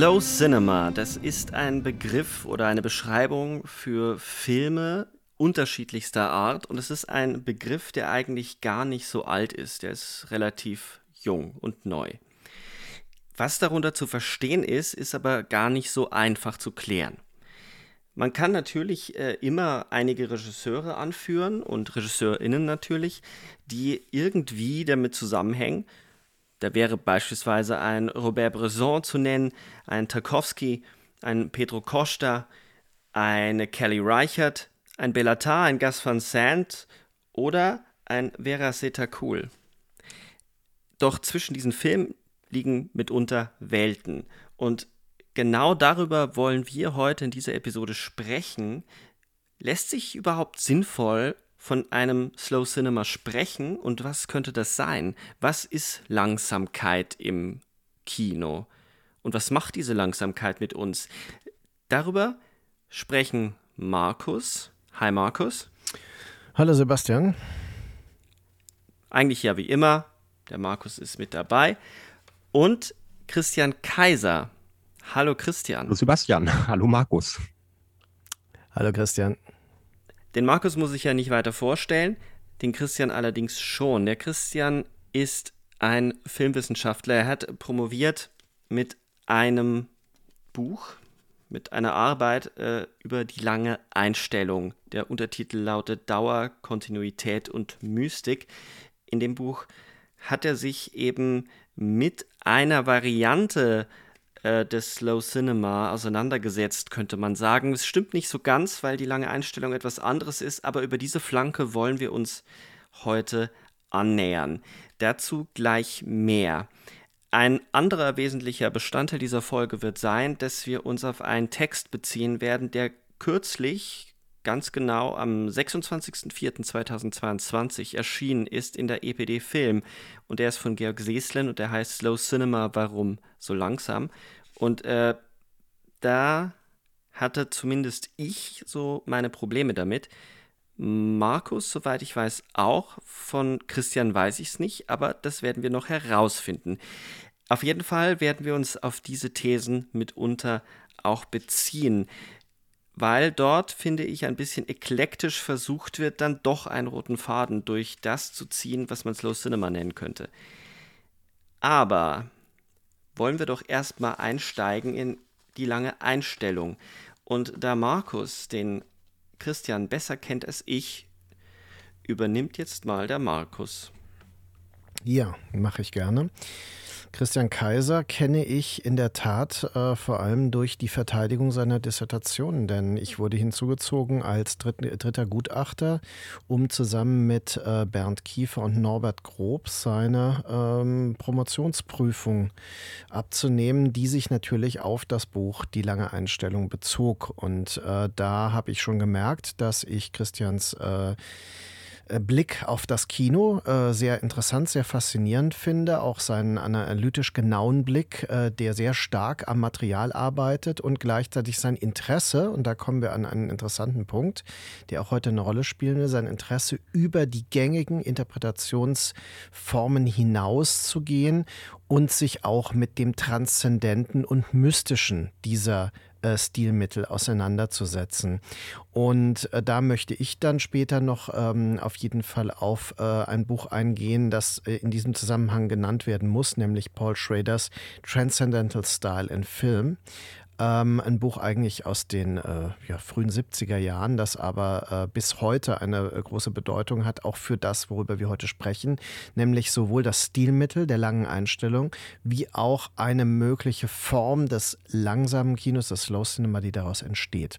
Slow Cinema, das ist ein Begriff oder eine Beschreibung für Filme unterschiedlichster Art und es ist ein Begriff, der eigentlich gar nicht so alt ist, der ist relativ jung und neu. Was darunter zu verstehen ist, ist aber gar nicht so einfach zu klären. Man kann natürlich äh, immer einige Regisseure anführen und Regisseurinnen natürlich, die irgendwie damit zusammenhängen, da wäre beispielsweise ein Robert Bresson zu nennen, ein Tarkovsky, ein Pedro Costa, eine Kelly Reichert, ein Bellatar, ein Gas van Sant oder ein Vera Setakul. Doch zwischen diesen Filmen liegen mitunter Welten. Und genau darüber wollen wir heute in dieser Episode sprechen. Lässt sich überhaupt sinnvoll von einem Slow Cinema sprechen und was könnte das sein? Was ist Langsamkeit im Kino? Und was macht diese Langsamkeit mit uns? Darüber sprechen Markus. Hi Markus. Hallo Sebastian. Eigentlich ja wie immer. Der Markus ist mit dabei. Und Christian Kaiser. Hallo Christian. Hallo Sebastian. Hallo Markus. Hallo Christian. Den Markus muss ich ja nicht weiter vorstellen, den Christian allerdings schon. Der Christian ist ein Filmwissenschaftler. Er hat promoviert mit einem Buch, mit einer Arbeit äh, über die lange Einstellung. Der Untertitel lautet Dauer, Kontinuität und Mystik. In dem Buch hat er sich eben mit einer Variante äh, äh, des Slow Cinema auseinandergesetzt, könnte man sagen. Es stimmt nicht so ganz, weil die lange Einstellung etwas anderes ist, aber über diese Flanke wollen wir uns heute annähern. Dazu gleich mehr. Ein anderer wesentlicher Bestandteil dieser Folge wird sein, dass wir uns auf einen Text beziehen werden, der kürzlich, ganz genau am 26.04.2022 erschienen ist in der EPD Film. Und der ist von Georg Seeslen und der heißt Slow Cinema, warum so langsam? Und äh, da hatte zumindest ich so meine Probleme damit. Markus, soweit ich weiß, auch. Von Christian weiß ich es nicht, aber das werden wir noch herausfinden. Auf jeden Fall werden wir uns auf diese Thesen mitunter auch beziehen, weil dort, finde ich, ein bisschen eklektisch versucht wird, dann doch einen roten Faden durch das zu ziehen, was man Slow Cinema nennen könnte. Aber wollen wir doch erstmal einsteigen in die lange Einstellung. Und da Markus den Christian besser kennt als ich, übernimmt jetzt mal der Markus. Ja, mache ich gerne. Christian Kaiser kenne ich in der Tat äh, vor allem durch die Verteidigung seiner Dissertation, denn ich wurde hinzugezogen als dritt, dritter Gutachter, um zusammen mit äh, Bernd Kiefer und Norbert Grob seine ähm, Promotionsprüfung abzunehmen, die sich natürlich auf das Buch Die lange Einstellung bezog. Und äh, da habe ich schon gemerkt, dass ich Christians äh, Blick auf das Kino äh, sehr interessant, sehr faszinierend finde. Auch seinen analytisch genauen Blick, äh, der sehr stark am Material arbeitet und gleichzeitig sein Interesse, und da kommen wir an einen interessanten Punkt, der auch heute eine Rolle spielen will, sein Interesse über die gängigen Interpretationsformen hinaus zu gehen und sich auch mit dem Transzendenten und Mystischen dieser äh, Stilmittel auseinanderzusetzen. Und äh, da möchte ich dann später noch ähm, auf jeden Fall auf äh, ein Buch eingehen, das äh, in diesem Zusammenhang genannt werden muss, nämlich Paul Schraders Transcendental Style in Film. Ähm, ein Buch eigentlich aus den äh, ja, frühen 70er Jahren, das aber äh, bis heute eine äh, große Bedeutung hat, auch für das, worüber wir heute sprechen, nämlich sowohl das Stilmittel der langen Einstellung wie auch eine mögliche Form des langsamen Kinos, des Slow Cinema, die daraus entsteht.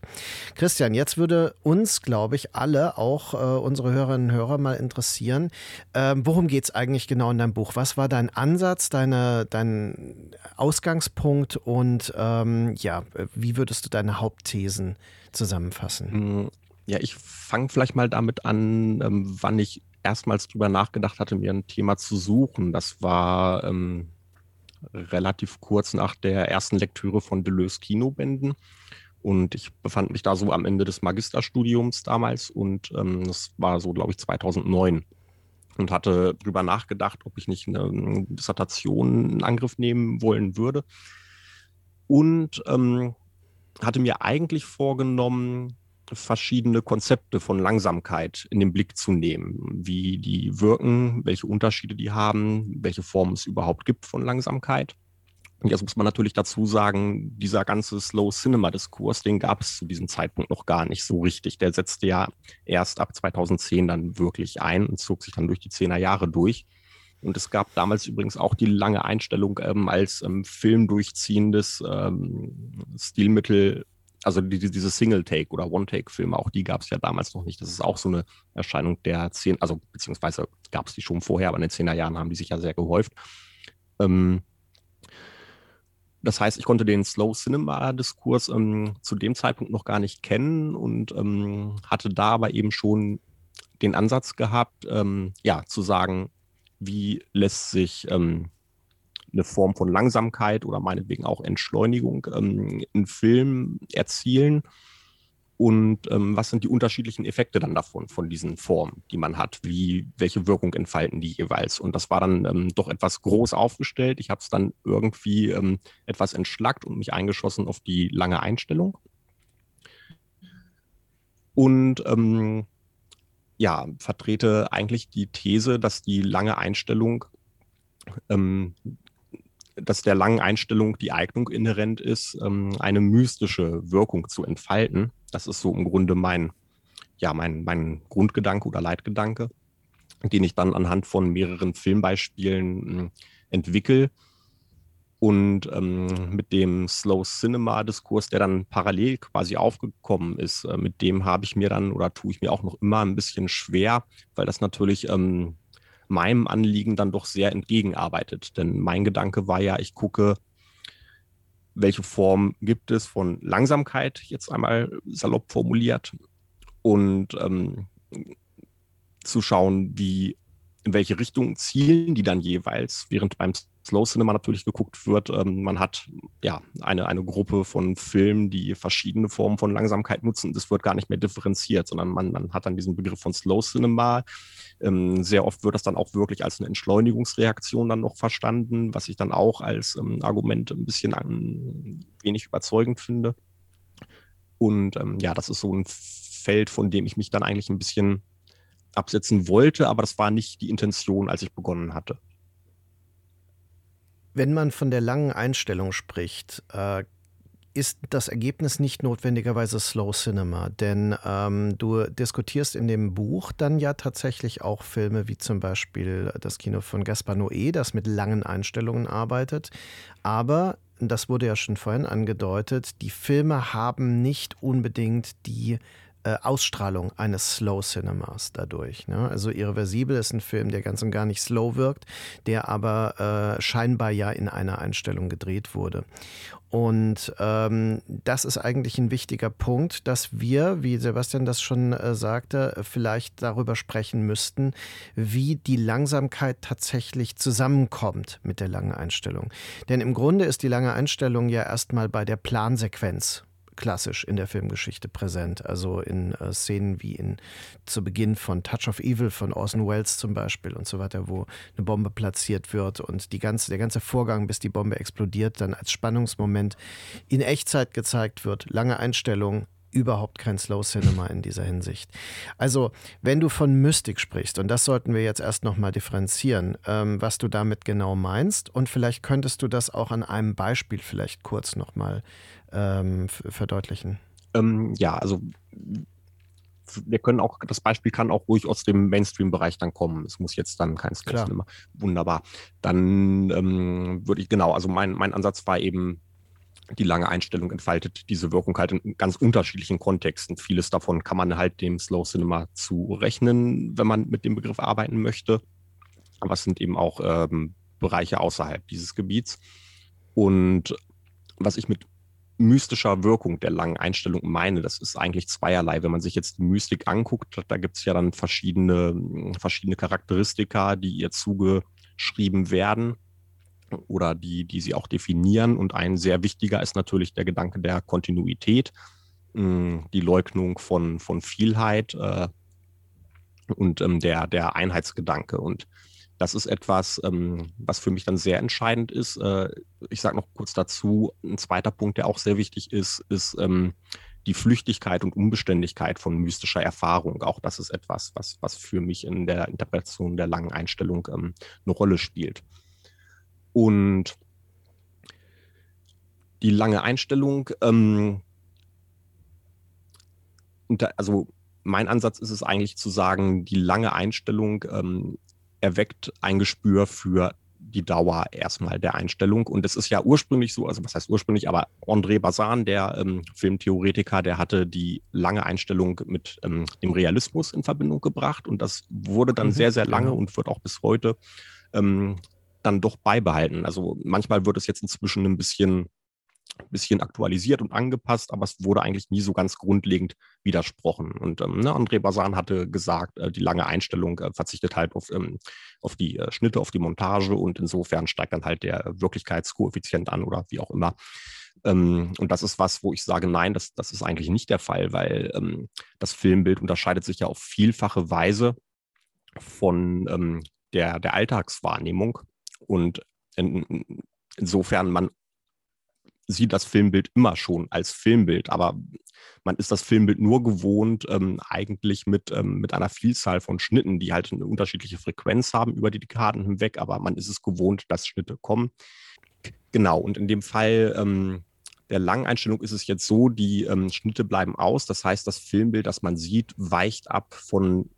Christian, jetzt würde uns, glaube ich, alle, auch äh, unsere Hörerinnen und Hörer mal interessieren, ähm, worum geht es eigentlich genau in deinem Buch? Was war dein Ansatz, deine, dein Ausgangspunkt und ähm, ja, ja, wie würdest du deine Hauptthesen zusammenfassen? Mm, ja, ich fange vielleicht mal damit an, ähm, wann ich erstmals drüber nachgedacht hatte, mir ein Thema zu suchen. Das war ähm, relativ kurz nach der ersten Lektüre von Deleuze Kinobänden. Und ich befand mich da so am Ende des Magisterstudiums damals und ähm, das war so, glaube ich, 2009 und hatte drüber nachgedacht, ob ich nicht eine Dissertation in Angriff nehmen wollen würde und ähm, hatte mir eigentlich vorgenommen, verschiedene Konzepte von Langsamkeit in den Blick zu nehmen, wie die wirken, welche Unterschiede die haben, welche Formen es überhaupt gibt von Langsamkeit. Und jetzt muss man natürlich dazu sagen, dieser ganze Slow Cinema Diskurs, den gab es zu diesem Zeitpunkt noch gar nicht so richtig. Der setzte ja erst ab 2010 dann wirklich ein und zog sich dann durch die Zehner Jahre durch. Und es gab damals übrigens auch die lange Einstellung ähm, als ähm, filmdurchziehendes ähm, Stilmittel, also die, diese Single-Take oder One-Take-Filme, auch die gab es ja damals noch nicht. Das ist auch so eine Erscheinung der zehn, also beziehungsweise gab es die schon vorher, aber in den zehner Jahren haben die sich ja sehr gehäuft. Ähm, das heißt, ich konnte den Slow Cinema-Diskurs ähm, zu dem Zeitpunkt noch gar nicht kennen und ähm, hatte da aber eben schon den Ansatz gehabt, ähm, ja, zu sagen, wie lässt sich ähm, eine Form von Langsamkeit oder meinetwegen auch Entschleunigung ähm, in Film erzielen und ähm, was sind die unterschiedlichen Effekte dann davon, von diesen Formen, die man hat, wie, welche Wirkung entfalten die jeweils. Und das war dann ähm, doch etwas groß aufgestellt. Ich habe es dann irgendwie ähm, etwas entschlackt und mich eingeschossen auf die lange Einstellung. Und ähm, ja, vertrete eigentlich die These, dass die lange Einstellung, ähm, dass der langen Einstellung die Eignung inhärent ist, ähm, eine mystische Wirkung zu entfalten. Das ist so im Grunde mein, ja, mein, mein Grundgedanke oder Leitgedanke, den ich dann anhand von mehreren Filmbeispielen äh, entwickle und ähm, mit dem Slow Cinema-Diskurs, der dann parallel quasi aufgekommen ist, äh, mit dem habe ich mir dann oder tue ich mir auch noch immer ein bisschen schwer, weil das natürlich ähm, meinem Anliegen dann doch sehr entgegenarbeitet. Denn mein Gedanke war ja, ich gucke, welche Form gibt es von Langsamkeit, jetzt einmal salopp formuliert, und ähm, zu schauen, wie in welche Richtung zielen die dann jeweils, während beim Slow Cinema natürlich geguckt wird. Ähm, man hat ja eine, eine Gruppe von Filmen, die verschiedene Formen von Langsamkeit nutzen. Das wird gar nicht mehr differenziert, sondern man, man hat dann diesen Begriff von Slow Cinema. Ähm, sehr oft wird das dann auch wirklich als eine Entschleunigungsreaktion dann noch verstanden, was ich dann auch als ähm, Argument ein bisschen an, wenig überzeugend finde. Und ähm, ja, das ist so ein Feld, von dem ich mich dann eigentlich ein bisschen absetzen wollte, aber das war nicht die Intention, als ich begonnen hatte. Wenn man von der langen Einstellung spricht, äh, ist das Ergebnis nicht notwendigerweise Slow Cinema, denn ähm, du diskutierst in dem Buch dann ja tatsächlich auch Filme wie zum Beispiel das Kino von Gaspar Noé, das mit langen Einstellungen arbeitet. Aber, das wurde ja schon vorhin angedeutet, die Filme haben nicht unbedingt die äh, Ausstrahlung eines Slow Cinemas dadurch. Ne? Also Irreversibel ist ein Film, der ganz und gar nicht slow wirkt, der aber äh, scheinbar ja in einer Einstellung gedreht wurde. Und ähm, das ist eigentlich ein wichtiger Punkt, dass wir, wie Sebastian das schon äh, sagte, vielleicht darüber sprechen müssten, wie die Langsamkeit tatsächlich zusammenkommt mit der langen Einstellung. Denn im Grunde ist die lange Einstellung ja erstmal bei der Plansequenz klassisch in der Filmgeschichte präsent. Also in äh, Szenen wie in zu Beginn von Touch of Evil von Orson Welles zum Beispiel und so weiter, wo eine Bombe platziert wird und die ganze, der ganze Vorgang, bis die Bombe explodiert, dann als Spannungsmoment in Echtzeit gezeigt wird. Lange Einstellung, überhaupt kein Slow Cinema in dieser Hinsicht. Also, wenn du von Mystik sprichst, und das sollten wir jetzt erst nochmal differenzieren, ähm, was du damit genau meinst, und vielleicht könntest du das auch an einem Beispiel vielleicht kurz nochmal ähm, verdeutlichen? Ähm, ja, also wir können auch, das Beispiel kann auch ruhig aus dem Mainstream-Bereich dann kommen. Es muss jetzt dann kein Sketch immer. Wunderbar. Dann ähm, würde ich, genau, also mein, mein Ansatz war eben, die lange Einstellung entfaltet diese Wirkung halt in ganz unterschiedlichen Kontexten. Vieles davon kann man halt dem Slow Cinema zurechnen, wenn man mit dem Begriff arbeiten möchte. Aber es sind eben auch ähm, Bereiche außerhalb dieses Gebiets. Und was ich mit mystischer Wirkung der langen Einstellung meine. Das ist eigentlich zweierlei. Wenn man sich jetzt die Mystik anguckt, da gibt es ja dann verschiedene, verschiedene Charakteristika, die ihr zugeschrieben werden oder die, die sie auch definieren. Und ein sehr wichtiger ist natürlich der Gedanke der Kontinuität, hm, die Leugnung von, von Vielheit äh, und ähm, der, der Einheitsgedanke. Und das ist etwas, ähm, was für mich dann sehr entscheidend ist. Äh, ich sage noch kurz dazu, ein zweiter Punkt, der auch sehr wichtig ist, ist ähm, die Flüchtigkeit und Unbeständigkeit von mystischer Erfahrung. Auch das ist etwas, was, was für mich in der Interpretation der langen Einstellung ähm, eine Rolle spielt. Und die lange Einstellung, ähm, also mein Ansatz ist es eigentlich zu sagen, die lange Einstellung ähm, erweckt ein Gespür für die Dauer erstmal der Einstellung. Und es ist ja ursprünglich so, also was heißt ursprünglich, aber André Bazan, der ähm, Filmtheoretiker, der hatte die lange Einstellung mit ähm, dem Realismus in Verbindung gebracht. Und das wurde dann mhm, sehr, sehr lange genau. und wird auch bis heute ähm, dann doch beibehalten. Also manchmal wird es jetzt inzwischen ein bisschen bisschen aktualisiert und angepasst, aber es wurde eigentlich nie so ganz grundlegend widersprochen. Und ähm, ne, André Bazan hatte gesagt, äh, die lange Einstellung äh, verzichtet halt auf, ähm, auf die äh, Schnitte, auf die Montage und insofern steigt dann halt der Wirklichkeitskoeffizient an oder wie auch immer. Ähm, und das ist was, wo ich sage, nein, das, das ist eigentlich nicht der Fall, weil ähm, das Filmbild unterscheidet sich ja auf vielfache Weise von ähm, der, der Alltagswahrnehmung. Und in, insofern man sieht das Filmbild immer schon als Filmbild, aber man ist das Filmbild nur gewohnt, ähm, eigentlich mit, ähm, mit einer Vielzahl von Schnitten, die halt eine unterschiedliche Frequenz haben über die Dekaden hinweg, aber man ist es gewohnt, dass Schnitte kommen. Genau, und in dem Fall ähm, der Langeinstellung ist es jetzt so, die ähm, Schnitte bleiben aus. Das heißt, das Filmbild, das man sieht, weicht ab von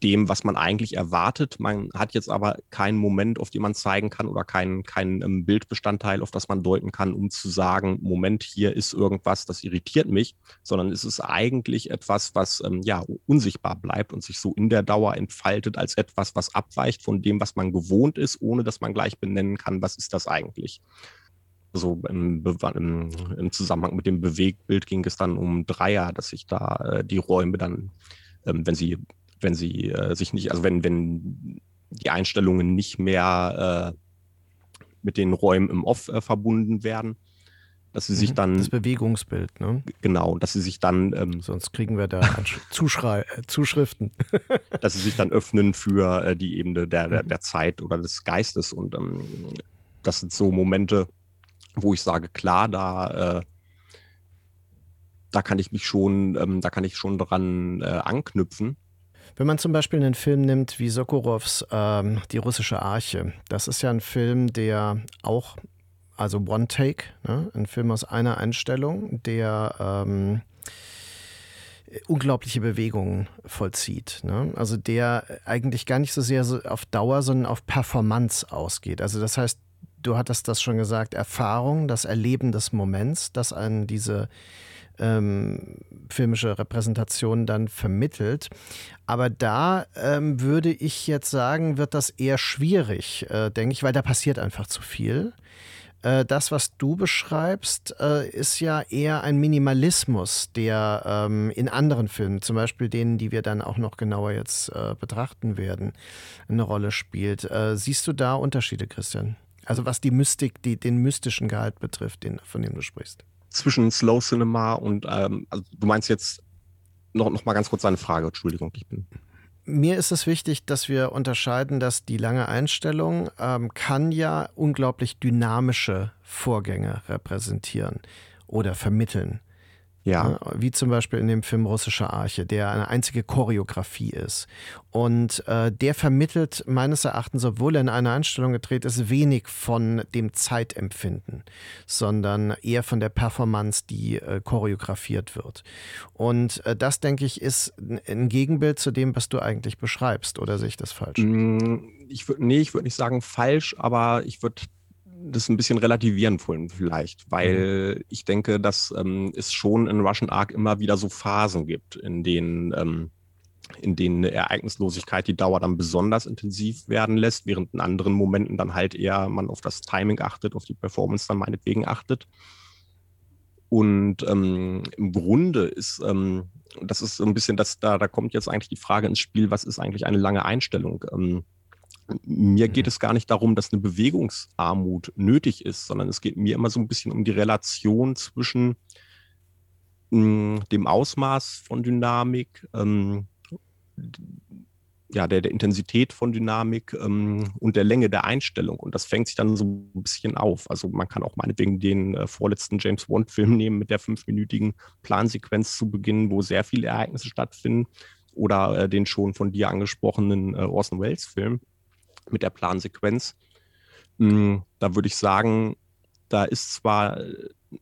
dem, was man eigentlich erwartet. Man hat jetzt aber keinen Moment, auf den man zeigen kann oder keinen kein, ähm, Bildbestandteil, auf das man deuten kann, um zu sagen, Moment, hier ist irgendwas, das irritiert mich, sondern es ist eigentlich etwas, was ähm, ja unsichtbar bleibt und sich so in der Dauer entfaltet als etwas, was abweicht von dem, was man gewohnt ist, ohne dass man gleich benennen kann, was ist das eigentlich. So im, im, im Zusammenhang mit dem Bewegtbild ging es dann um Dreier, dass sich da äh, die Räume dann ähm, wenn sie wenn sie äh, sich nicht, also wenn, wenn die Einstellungen nicht mehr äh, mit den Räumen im Off äh, verbunden werden, dass sie sich mhm. dann. Das Bewegungsbild, ne? Genau, dass sie sich dann. Ähm, Sonst kriegen wir da Zuschrei äh, Zuschriften. dass sie sich dann öffnen für äh, die Ebene der, der, mhm. der, Zeit oder des Geistes. Und ähm, das sind so Momente, wo ich sage, klar, da. Äh, da kann ich mich schon, ähm, da kann ich schon dran äh, anknüpfen. Wenn man zum Beispiel einen Film nimmt wie Sokurovs ähm, Die russische Arche, das ist ja ein Film, der auch also One Take, ne? ein Film aus einer Einstellung, der ähm, unglaubliche Bewegungen vollzieht. Ne? Also der eigentlich gar nicht so sehr so auf Dauer, sondern auf Performance ausgeht. Also das heißt, du hattest das schon gesagt, Erfahrung, das Erleben des Moments, das an diese ähm, filmische Repräsentation dann vermittelt. Aber da ähm, würde ich jetzt sagen, wird das eher schwierig, äh, denke ich, weil da passiert einfach zu viel. Äh, das, was du beschreibst, äh, ist ja eher ein Minimalismus, der ähm, in anderen Filmen, zum Beispiel denen, die wir dann auch noch genauer jetzt äh, betrachten werden, eine Rolle spielt. Siehst du da Unterschiede, Christian? Also was die Mystik, die, den mystischen Gehalt betrifft, den, von dem du sprichst. Zwischen Slow Cinema und, ähm, also du meinst jetzt noch, noch mal ganz kurz eine Frage, Entschuldigung, ich bin mir ist es wichtig, dass wir unterscheiden, dass die lange Einstellung ähm, kann ja unglaublich dynamische Vorgänge repräsentieren oder vermitteln. Ja. Ne? Wie zum Beispiel in dem Film Russische Arche, der eine einzige Choreografie ist. Und äh, der vermittelt meines Erachtens, obwohl er in einer Einstellung gedreht ist, wenig von dem Zeitempfinden, sondern eher von der Performance, die äh, choreografiert wird. Und äh, das, denke ich, ist ein Gegenbild zu dem, was du eigentlich beschreibst. Oder sehe ich das falsch? Mm, ich würd, nee, ich würde nicht sagen falsch, aber ich würde das ein bisschen relativieren wollen vielleicht, weil mhm. ich denke, dass ähm, es schon in Russian Ark immer wieder so Phasen gibt, in denen, ähm, in denen eine Ereignislosigkeit die Dauer dann besonders intensiv werden lässt, während in anderen Momenten dann halt eher man auf das Timing achtet, auf die Performance dann meinetwegen achtet. Und ähm, im Grunde ist, ähm, das ist so ein bisschen, das, da, da kommt jetzt eigentlich die Frage ins Spiel, was ist eigentlich eine lange Einstellung? Ähm, mir geht es gar nicht darum, dass eine Bewegungsarmut nötig ist, sondern es geht mir immer so ein bisschen um die Relation zwischen mh, hm, dem Ausmaß von Dynamik, ähm, ja, der, der Intensität von Dynamik ähm, und der Länge der Einstellung. Und das fängt sich dann so ein bisschen auf. Also man kann auch meinetwegen den äh, vorletzten James Bond-Film nehmen mit der fünfminütigen Plansequenz zu Beginn, wo sehr viele Ereignisse stattfinden. Oder äh, den schon von dir angesprochenen äh, Orson Welles-Film mit der Plansequenz. Hm, da würde ich sagen, da ist zwar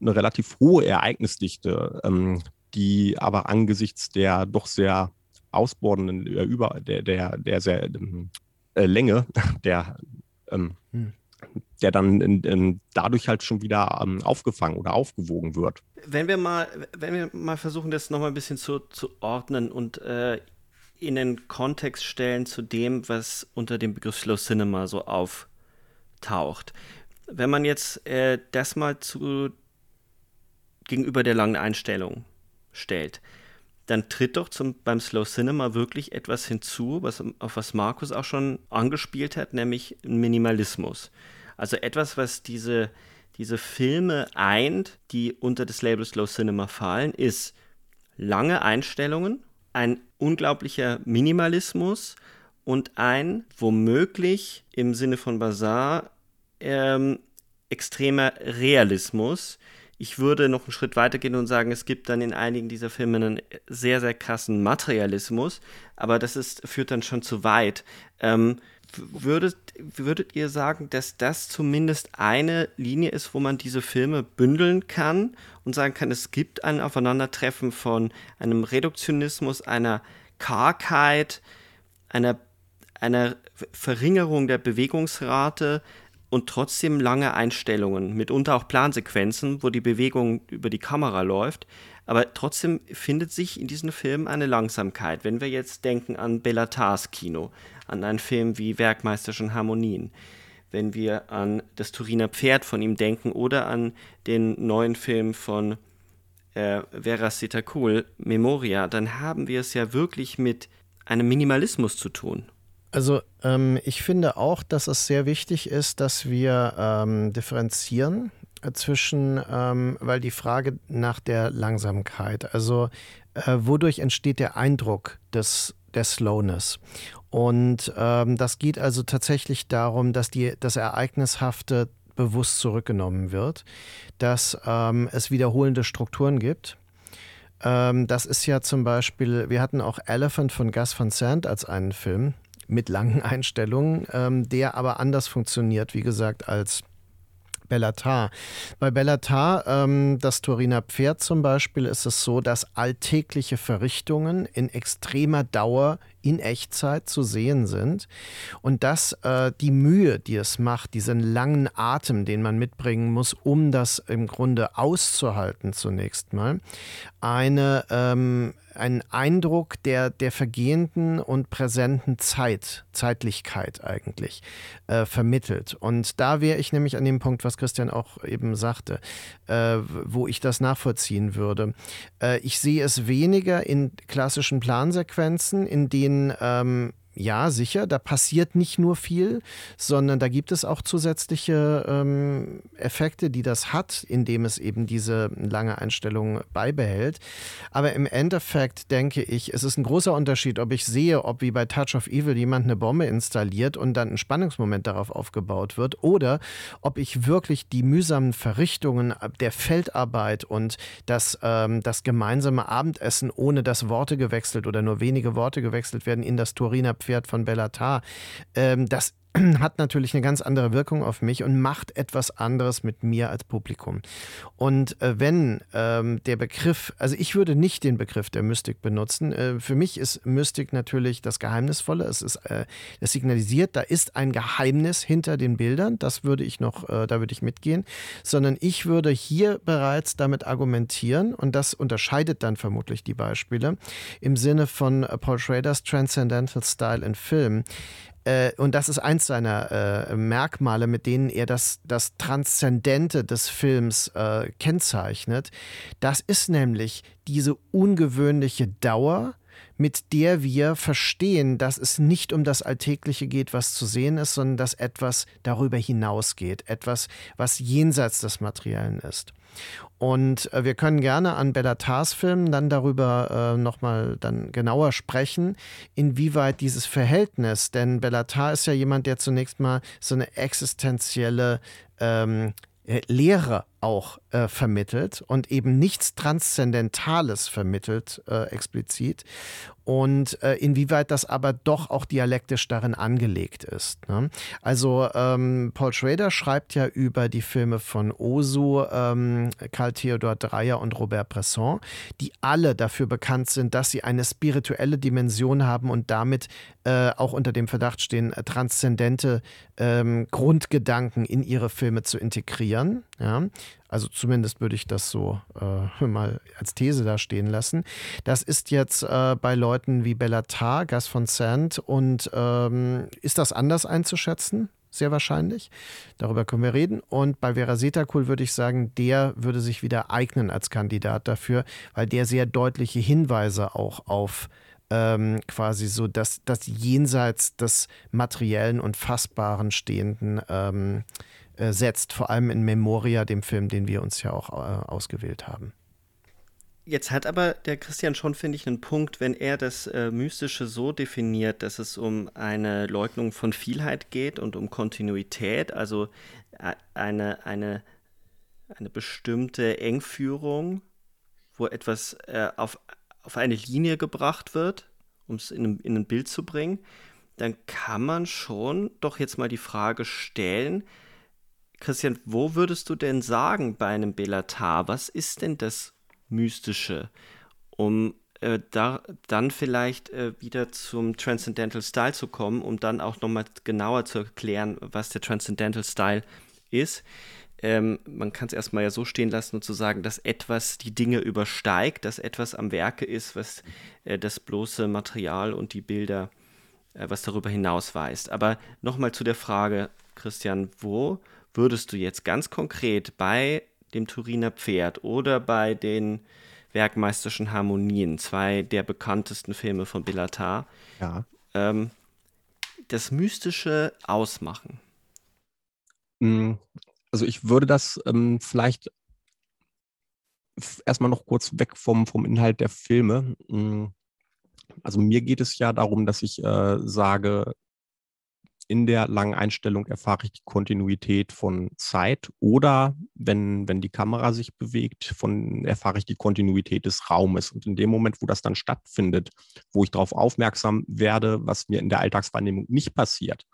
eine relativ hohe Ereignisdichte, ähm, die aber angesichts der doch sehr ausbordenden, über der, der, der sehr ähm, äh, Länge, der, ähm, hm. der dann in, in, dadurch halt schon wieder ähm, aufgefangen oder aufgewogen wird. Wenn wir mal, wenn wir mal versuchen, das nochmal ein bisschen zu, zu ordnen und äh, in den Kontext stellen zu dem, was unter dem Begriff Slow Cinema so auftaucht. Wenn man jetzt äh, das mal zu gegenüber der langen Einstellung stellt, dann tritt doch zum, beim Slow Cinema wirklich etwas hinzu, was, auf was Markus auch schon angespielt hat, nämlich Minimalismus. Also etwas, was diese, diese Filme eint, die unter das Label Slow Cinema fallen, ist lange Einstellungen, ein unglaublicher Minimalismus und ein womöglich im Sinne von Bazar ähm, extremer Realismus. Ich würde noch einen Schritt weiter gehen und sagen, es gibt dann in einigen dieser Filme einen sehr, sehr krassen Materialismus, aber das ist, führt dann schon zu weit. Ähm, würdet, würdet ihr sagen, dass das zumindest eine Linie ist, wo man diese Filme bündeln kann und sagen kann, es gibt ein Aufeinandertreffen von einem Reduktionismus, einer Kargheit, einer, einer Verringerung der Bewegungsrate und trotzdem lange Einstellungen, mitunter auch Plansequenzen, wo die Bewegung über die Kamera läuft. Aber trotzdem findet sich in diesen Filmen eine Langsamkeit. Wenn wir jetzt denken an Bellatars Kino, an einen Film wie Werkmeisterischen Harmonien, wenn wir an das Turiner Pferd von ihm denken oder an den neuen Film von äh, Vera Sitakul, Memoria, dann haben wir es ja wirklich mit einem Minimalismus zu tun. Also ähm, ich finde auch, dass es sehr wichtig ist, dass wir ähm, differenzieren zwischen, ähm, weil die Frage nach der Langsamkeit, also äh, wodurch entsteht der Eindruck des, der Slowness? Und ähm, das geht also tatsächlich darum, dass die, das Ereignishafte bewusst zurückgenommen wird, dass ähm, es wiederholende Strukturen gibt. Ähm, das ist ja zum Beispiel, wir hatten auch Elephant von Gus Van Sant als einen Film mit langen Einstellungen, ähm, der aber anders funktioniert, wie gesagt, als Bellatar. Bei Bellatar, ähm, das Turiner Pferd zum Beispiel, ist es so, dass alltägliche Verrichtungen in extremer Dauer in Echtzeit zu sehen sind und dass äh, die Mühe, die es macht, diesen langen Atem, den man mitbringen muss, um das im Grunde auszuhalten zunächst mal, eine ähm, einen Eindruck der, der vergehenden und präsenten Zeit, Zeitlichkeit eigentlich äh, vermittelt. Und da wäre ich nämlich an dem Punkt, was Christian auch eben sagte, äh, wo ich das nachvollziehen würde. Äh, ich sehe es weniger in klassischen Plansequenzen, in denen ähm, ja, sicher, da passiert nicht nur viel, sondern da gibt es auch zusätzliche ähm, Effekte, die das hat, indem es eben diese lange Einstellung beibehält. Aber im Endeffekt denke ich, es ist ein großer Unterschied, ob ich sehe, ob wie bei Touch of Evil jemand eine Bombe installiert und dann ein Spannungsmoment darauf aufgebaut wird, oder ob ich wirklich die mühsamen Verrichtungen der Feldarbeit und das, ähm, das gemeinsame Abendessen, ohne dass Worte gewechselt oder nur wenige Worte gewechselt werden, in das Turiner Pferd von Bellatar. Ähm, das hat natürlich eine ganz andere Wirkung auf mich und macht etwas anderes mit mir als Publikum. Und äh, wenn ähm, der Begriff, also ich würde nicht den Begriff der Mystik benutzen. Äh, für mich ist Mystik natürlich das Geheimnisvolle. Es ist, äh, es signalisiert, da ist ein Geheimnis hinter den Bildern. Das würde ich noch, äh, da würde ich mitgehen. Sondern ich würde hier bereits damit argumentieren und das unterscheidet dann vermutlich die Beispiele im Sinne von Paul Schraders Transcendental Style in Film äh, und das ist eins seiner äh, Merkmale, mit denen er das, das Transzendente des Films äh, kennzeichnet. Das ist nämlich diese ungewöhnliche Dauer, mit der wir verstehen, dass es nicht um das Alltägliche geht, was zu sehen ist, sondern dass etwas darüber hinausgeht, etwas, was jenseits des Materiellen ist. Und äh, wir können gerne an Bellatars Filmen dann darüber äh, nochmal dann genauer sprechen, inwieweit dieses Verhältnis, denn Bellatar ist ja jemand, der zunächst mal so eine existenzielle ähm, äh, Lehre auch äh, vermittelt und eben nichts Transzendentales vermittelt, äh, explizit. Und äh, inwieweit das aber doch auch dialektisch darin angelegt ist. Ne? Also ähm, Paul Schrader schreibt ja über die Filme von Osu, ähm, Karl Theodor Dreyer und Robert Bresson, die alle dafür bekannt sind, dass sie eine spirituelle Dimension haben und damit äh, auch unter dem Verdacht stehen, transzendente ähm, Grundgedanken in ihre Filme zu integrieren. Ja? Also zumindest würde ich das so äh, mal als These da stehen lassen. Das ist jetzt äh, bei Leuten wie Bellatar, Gas von Sand und ähm, ist das anders einzuschätzen? Sehr wahrscheinlich. Darüber können wir reden. Und bei Vera Setakul würde ich sagen, der würde sich wieder eignen als Kandidat dafür, weil der sehr deutliche Hinweise auch auf ähm, quasi so das, das jenseits des materiellen und fassbaren Stehenden ähm, äh, setzt, vor allem in Memoria, dem Film, den wir uns ja auch äh, ausgewählt haben. Jetzt hat aber der Christian schon, finde ich, einen Punkt, wenn er das äh, Mystische so definiert, dass es um eine Leugnung von Vielheit geht und um Kontinuität, also äh, eine, eine, eine bestimmte Engführung, wo etwas äh, auf, auf eine Linie gebracht wird, um es in, in ein Bild zu bringen, dann kann man schon doch jetzt mal die Frage stellen, Christian, wo würdest du denn sagen bei einem Belatar, was ist denn das Mystische, um äh, da, dann vielleicht äh, wieder zum Transcendental Style zu kommen, um dann auch nochmal genauer zu erklären, was der Transcendental Style ist. Ähm, man kann es erstmal ja so stehen lassen und zu sagen, dass etwas die Dinge übersteigt, dass etwas am Werke ist, was äh, das bloße Material und die Bilder, äh, was darüber hinaus weist. Aber nochmal zu der Frage, Christian, wo würdest du jetzt ganz konkret bei dem Turiner Pferd oder bei den Werkmeisterschen Harmonien, zwei der bekanntesten Filme von Bellatar, ja. ähm, das Mystische ausmachen? Mm, also ich würde das ähm, vielleicht erstmal noch kurz weg vom, vom Inhalt der Filme. Mm, also mir geht es ja darum, dass ich äh, sage, in der langen Einstellung erfahre ich die Kontinuität von Zeit oder wenn, wenn die Kamera sich bewegt, von, erfahre ich die Kontinuität des Raumes. Und in dem Moment, wo das dann stattfindet, wo ich darauf aufmerksam werde, was mir in der Alltagswahrnehmung nicht passiert,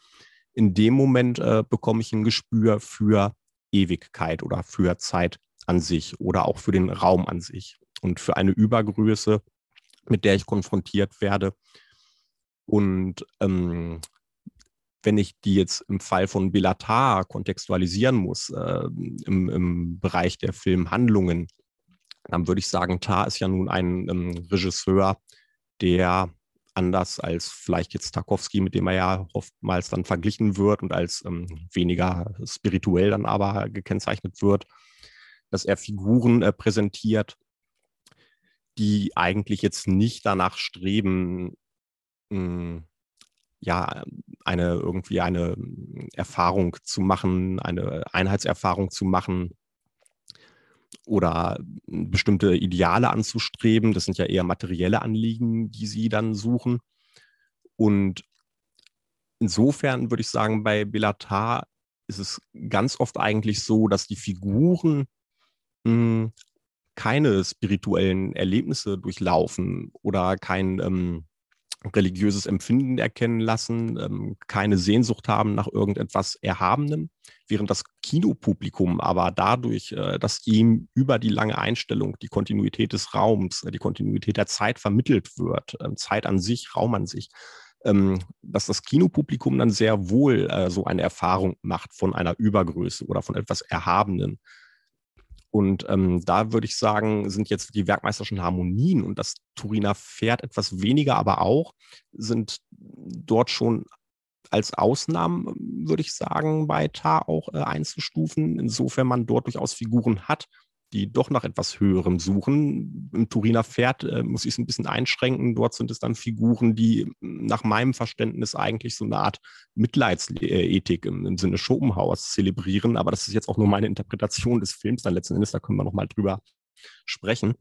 in dem Moment äh, bekomme ich ein Gespür für Ewigkeit oder für Zeit an sich oder auch für den Raum an sich und für eine Übergröße, mit der ich konfrontiert werde. Und ähm, wenn ich die jetzt im Fall von Belatar kontextualisieren muss, äh, im, im, Bereich der Filmhandlungen, dann würde ich sagen, Tar ist ja nun ein ähm, Regisseur, der anders als vielleicht jetzt Tarkovsky, mit dem er ja oftmals dann verglichen wird und als ähm, weniger spirituell dann aber gekennzeichnet wird, dass er Figuren äh, präsentiert, die eigentlich jetzt nicht danach streben, mh, hm, ja, eine irgendwie eine Erfahrung zu machen, eine Einheitserfahrung zu machen oder bestimmte Ideale anzustreben. Das sind ja eher materielle Anliegen, die sie dann suchen. Und insofern würde ich sagen, bei Belatar ist es ganz oft eigentlich so, dass die Figuren mh, hm, keine spirituellen Erlebnisse durchlaufen oder kein ähm, religiöses Empfinden erkennen lassen, ähm, keine Sehnsucht haben nach irgendetwas Erhabenem, während das Kinopublikum aber dadurch, äh, dass ihm über die lange Einstellung die Kontinuität des Raums, äh, die Kontinuität der Zeit vermittelt wird, äh, Zeit an sich, Raum an sich, ähm, dass das Kinopublikum dann sehr wohl äh, so eine Erfahrung macht von einer Übergröße oder von etwas Erhabenen. Und ähm, da würde ich sagen, sind jetzt die werkmeisterischen Harmonien und das Turiner Pferd etwas weniger, aber auch sind dort schon als Ausnahmen, würde ich sagen, bei Tar auch äh, einzustufen, insofern man dort durchaus Figuren hat, die doch nach etwas Höherem suchen. Im Turiner Pferd äh, muss ich es ein bisschen einschränken. Dort sind es dann Figuren, die nach meinem Verständnis eigentlich so eine Art Mitleidsethik im, im Sinne Schopenhauers zelebrieren. Aber das ist jetzt auch nur meine Interpretation des Films dann letzten Endes. Da können wir nochmal drüber sprechen.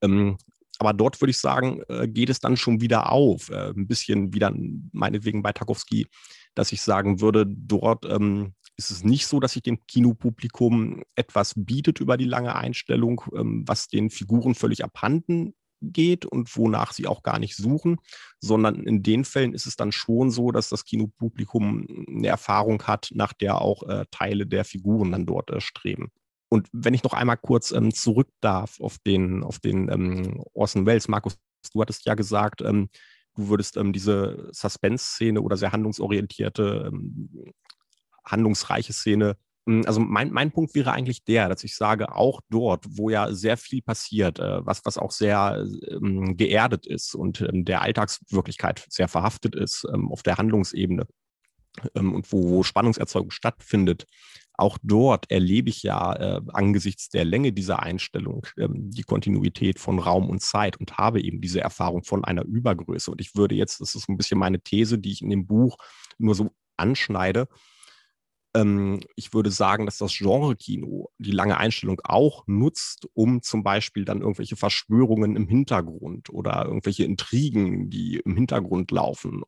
Ähm, aber dort würde ich sagen, äh, geht es dann schon wieder auf. Äh, ein bisschen wieder meinetwegen bei Tarkovsky, dass ich sagen würde, dort ähm, ist es nicht so, dass sich dem Kinopublikum etwas bietet über die lange Einstellung, ähm, was den Figuren völlig abhanden geht und wonach sie auch gar nicht suchen, sondern in den Fällen ist es dann schon so, dass das Kinopublikum eine Erfahrung hat, nach der auch äh, Teile der Figuren dann dort äh, streben. Und wenn ich noch einmal kurz ähm, zurück darf auf den, auf den ähm, Orson Welles, Markus, du hattest ja gesagt, ähm, du würdest ähm, diese Suspense-Szene oder sehr handlungsorientierte ähm, handlungsreiche Szene. Hm, also mein, mein Punkt wäre eigentlich der, dass ich sage, auch dort, wo ja sehr viel passiert, äh, was, was auch sehr ähm, geerdet ist und ähm, der Alltagswirklichkeit sehr verhaftet ist ähm, auf der Handlungsebene ähm, und wo, wo Spannungserzeugung stattfindet, auch dort erlebe ich ja äh, angesichts der Länge dieser Einstellung ähm, die Kontinuität von Raum und Zeit und habe eben diese Erfahrung von einer Übergröße. Und ich würde jetzt, das ist ein bisschen meine These, die ich in dem Buch nur so anschneide, ähm, ich würde sagen, dass das Genre-Kino die lange Einstellung auch nutzt, um zum Beispiel dann irgendwelche Verschwörungen im Hintergrund oder irgendwelche Intrigen, die im Hintergrund laufen,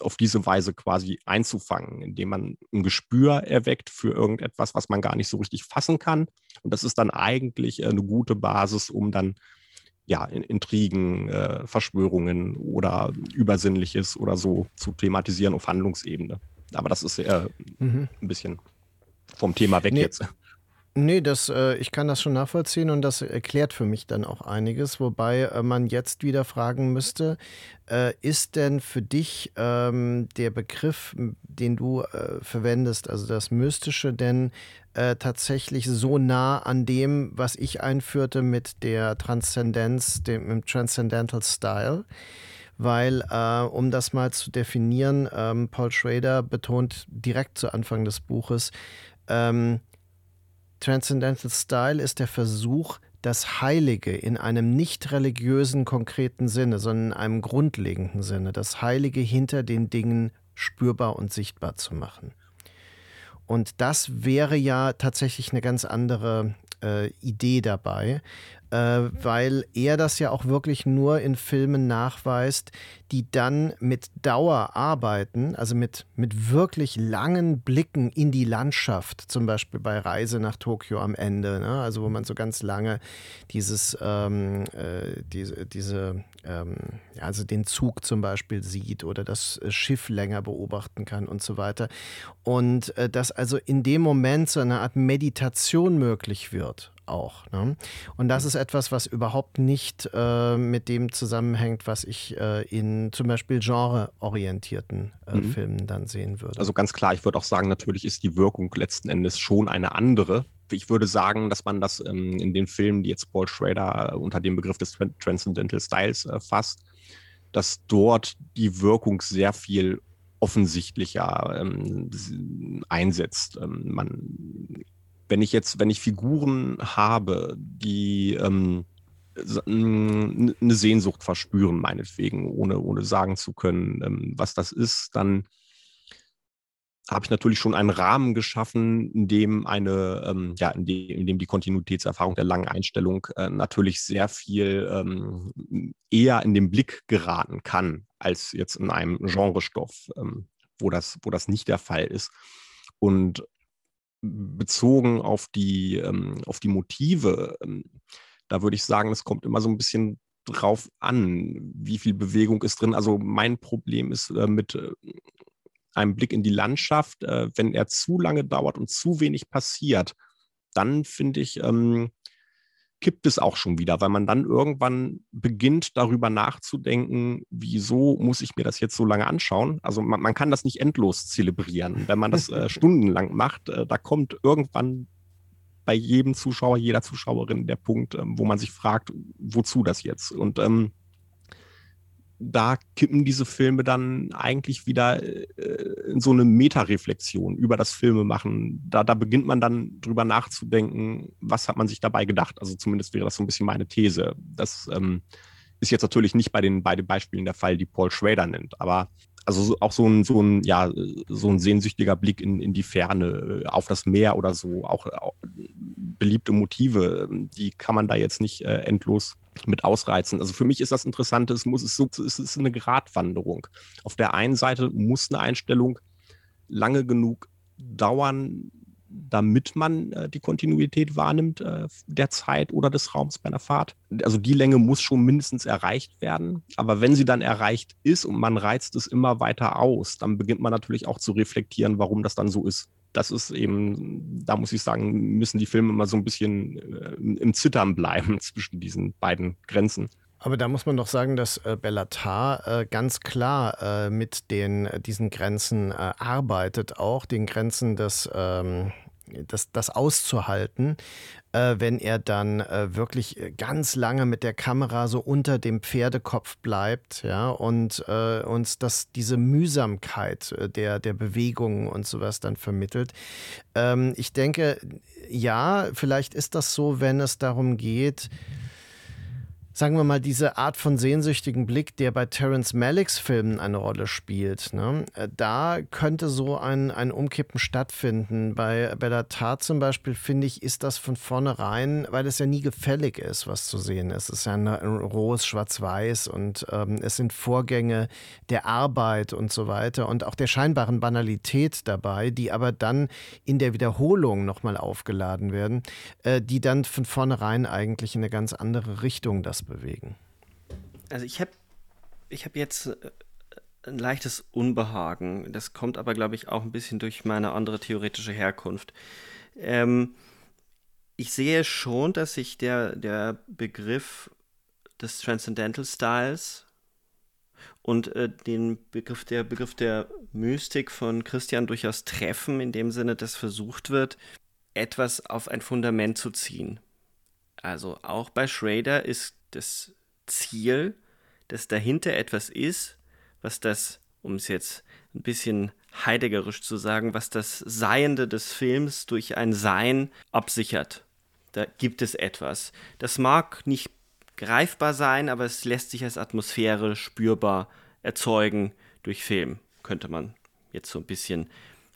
auf diese Weise quasi einzufangen, indem man ein Gespür erweckt für irgendetwas, was man gar nicht so richtig fassen kann. Und das ist dann eigentlich äh, eine gute Basis, um dann ja, Intrigen, äh, Verschwörungen oder Übersinnliches oder so zu thematisieren auf Handlungsebene. Aber das ist eher mhm. ein bisschen vom Thema weg nee. jetzt. Nee, das, äh, ich kann das schon nachvollziehen und das erklärt für mich dann auch einiges, wobei äh, man jetzt wieder fragen müsste, äh, ist denn für dich ähm, der Begriff, den du äh, verwendest, also das Mystische, denn äh, tatsächlich so nah an dem, was ich einführte mit der Transzendenz, dem Transcendental Style? Weil, äh, um das mal zu definieren, ähm, Paul Schrader betont direkt zu Anfang des Buches, ähm, Transcendental Style ist der Versuch, das Heilige in einem nicht religiösen konkreten Sinne, sondern in einem grundlegenden Sinne, das Heilige hinter den Dingen spürbar und sichtbar zu machen. Und das wäre ja tatsächlich eine ganz andere äh, Idee dabei. Äh, weil er das ja auch wirklich nur in Filmen nachweist, die dann mit Dauer arbeiten, also mit, mit wirklich langen Blicken in die Landschaft, zum Beispiel bei Reise nach Tokio am Ende, ne? also wo man so ganz lange dieses, ähm, äh, diese, diese ähm, also den Zug zum Beispiel sieht oder das Schiff länger beobachten kann und so weiter. Und äh, dass also in dem Moment so eine Art Meditation möglich wird auch. Ne? Und das mhm. ist etwas, was überhaupt nicht äh, mit dem zusammenhängt, was ich äh, in zum Beispiel genreorientierten äh, mhm. Filmen dann sehen würde. Also ganz klar, ich würde auch sagen, natürlich ist die Wirkung letzten Endes schon eine andere. Ich würde sagen, dass man das ähm, in den Filmen, die jetzt Paul Schrader äh, unter dem Begriff des Transcendental Styles äh, fasst, dass dort die Wirkung sehr viel offensichtlicher ähm, einsetzt. Ähm, man wenn ich jetzt, wenn ich Figuren habe, die ähm, eine Sehnsucht verspüren, meinetwegen, ohne, ohne sagen zu können, ähm, was das ist, dann habe ich natürlich schon einen Rahmen geschaffen, in dem eine, ähm, ja, in dem, in dem die Kontinuitätserfahrung der langen Einstellung äh, natürlich sehr viel ähm, eher in den Blick geraten kann, als jetzt in einem Genrestoff, ähm, wo, das, wo das nicht der Fall ist. Und bezogen auf die, ähm, auf die Motive, ähm, da würde ich sagen, es kommt immer so ein bisschen drauf an, wie viel Bewegung ist drin. Also mein Problem ist äh, mit äh, einem Blick in die Landschaft, äh, wenn er zu lange dauert und zu wenig passiert, dann finde ich, ähm, kippt es auch schon wieder, weil man dann irgendwann beginnt darüber nachzudenken, wieso muss ich mir das jetzt so lange anschauen? Also man, man kann das nicht endlos zelebrieren. Wenn man das äh, stundenlang macht, äh, da kommt irgendwann bei jedem Zuschauer, jeder Zuschauerin der Punkt, äh, wo man sich fragt, wozu das jetzt? Und ähm, da kippen diese Filme dann eigentlich wieder äh, in so eine Metareflexion über das Filmemachen. Da, da beginnt man dann drüber nachzudenken, was hat man sich dabei gedacht. Also zumindest wäre das so ein bisschen meine These. Das ähm, ist jetzt natürlich nicht bei den beiden Beispielen der Fall, die Paul Schrader nennt, aber also auch so ein, so ein, ja, so ein sehnsüchtiger Blick in, in die Ferne, äh, auf das Meer oder so, auch, auch beliebte Motive, die kann man da jetzt nicht äh, endlos mit ausreizen. Also für mich ist das Interessante, es muss es so, es ist eine Gratwanderung. Auf der einen Seite muss eine Einstellung lange genug dauern, damit man äh, die Kontinuität wahrnimmt äh, der Zeit oder des Raums bei einer Fahrt. Also die Länge muss schon mindestens erreicht werden. Aber wenn sie dann erreicht ist und man reizt es immer weiter aus, dann beginnt man natürlich auch zu reflektieren, warum das dann so ist das ist eben, da muss ich sagen, müssen die Filme immer so ein bisschen äh, im Zittern bleiben zwischen diesen beiden Grenzen. Aber da muss man doch sagen, dass äh, Bellatar äh, ganz klar äh, mit den, äh, diesen Grenzen äh, arbeitet, auch den Grenzen des, ähm, das, das auszuhalten, äh, wenn er dann äh, wirklich ganz lange mit der Kamera so unter dem Pferdekopf bleibt, ja, und äh, uns das, diese Mühsamkeit äh, der, der Bewegungen und sowas dann vermittelt. Ähm, ich denke, ja, vielleicht ist das so, wenn es darum geht, sagen wir mal, diese Art von sehnsüchtigen Blick, der bei Terence Malicks Filmen eine Rolle spielt, ne? Äh, da könnte so ein, ein Umkippen stattfinden. Bei Bellatar zum Beispiel, finde ich, ist das von vornherein, weil es ja nie gefällig ist, was zu sehen ist. Es ist ja ein, ein rohes Schwarz-Weiß und ähm, es sind Vorgänge der Arbeit und so weiter und auch der scheinbaren Banalität dabei, die aber dann in der Wiederholung nochmal aufgeladen werden, äh, die dann von vornherein eigentlich in eine ganz andere Richtung das bewegen? Also ich habe ich hab jetzt äh, ein leichtes Unbehagen. Das kommt aber, glaube ich, auch ein bisschen durch meine andere theoretische Herkunft. Ähm, ich sehe schon, dass sich der, der Begriff des Transcendental Styles und äh, den Begriff der Begriff der Mystik von Christian durchaus treffen, in dem Sinne, dass versucht wird, etwas auf ein Fundament zu ziehen. Also auch bei Schrader ist das Ziel, dass dahinter etwas ist, was das, um es jetzt ein bisschen heideggerisch zu sagen, was das Seiende des Films durch ein Sein absichert. Da gibt es etwas. Das mag nicht greifbar sein, aber es lässt sich als Atmosphäre spürbar erzeugen durch Film, könnte man jetzt so ein bisschen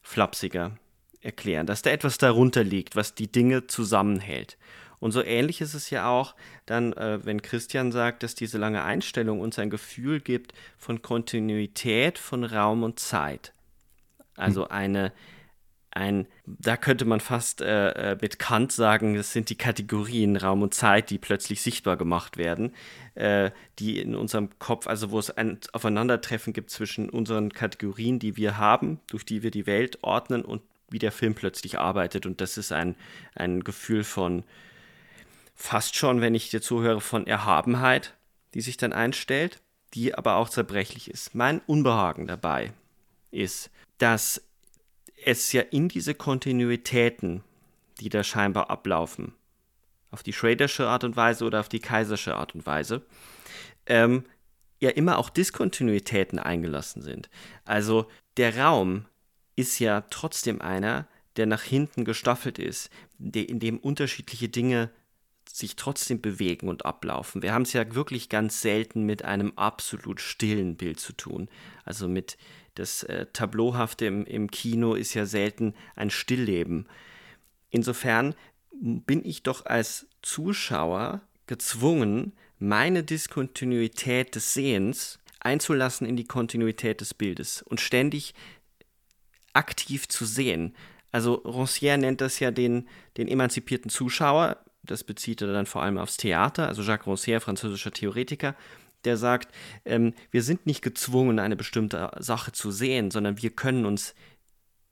flapsiger erklären, dass da etwas darunter liegt, was die Dinge zusammenhält. Und so ähnlich ist es ja auch dann, äh, wenn Christian sagt, dass diese lange Einstellung uns ein Gefühl gibt von Kontinuität von Raum und Zeit. Also eine, ein, da könnte man fast äh, äh, mit Kant sagen, das sind die Kategorien Raum und Zeit, die plötzlich sichtbar gemacht werden, äh, die in unserem Kopf, also wo es ein Aufeinandertreffen gibt zwischen unseren Kategorien, die wir haben, durch die wir die Welt ordnen und wie der Film plötzlich arbeitet. Und das ist ein, ein Gefühl von fast schon, wenn ich dir zuhöre, von Erhabenheit, die sich dann einstellt, die aber auch zerbrechlich ist. Mein Unbehagen dabei ist, dass es ja in diese Kontinuitäten, die da scheinbar ablaufen, auf die Schradersche Art und Weise oder auf die Kaisersche Art und Weise, ähm, ja immer auch Diskontinuitäten eingelassen sind. Also der Raum ist ja trotzdem einer, der nach hinten gestaffelt ist, in dem unterschiedliche Dinge sich trotzdem bewegen und ablaufen. Wir haben es ja wirklich ganz selten mit einem absolut stillen Bild zu tun. Also mit das äh, Tableauhafte im, im Kino ist ja selten ein Stillleben. Insofern bin ich doch als Zuschauer gezwungen, meine Diskontinuität des Sehens einzulassen in die Kontinuität des Bildes und ständig aktiv zu sehen. Also Rancière nennt das ja den, den emanzipierten Zuschauer, das bezieht er dann vor allem aufs Theater, also Jacques Rancière, französischer Theoretiker, der sagt, ähm, wir sind nicht gezwungen, eine bestimmte Sache zu sehen, sondern wir können uns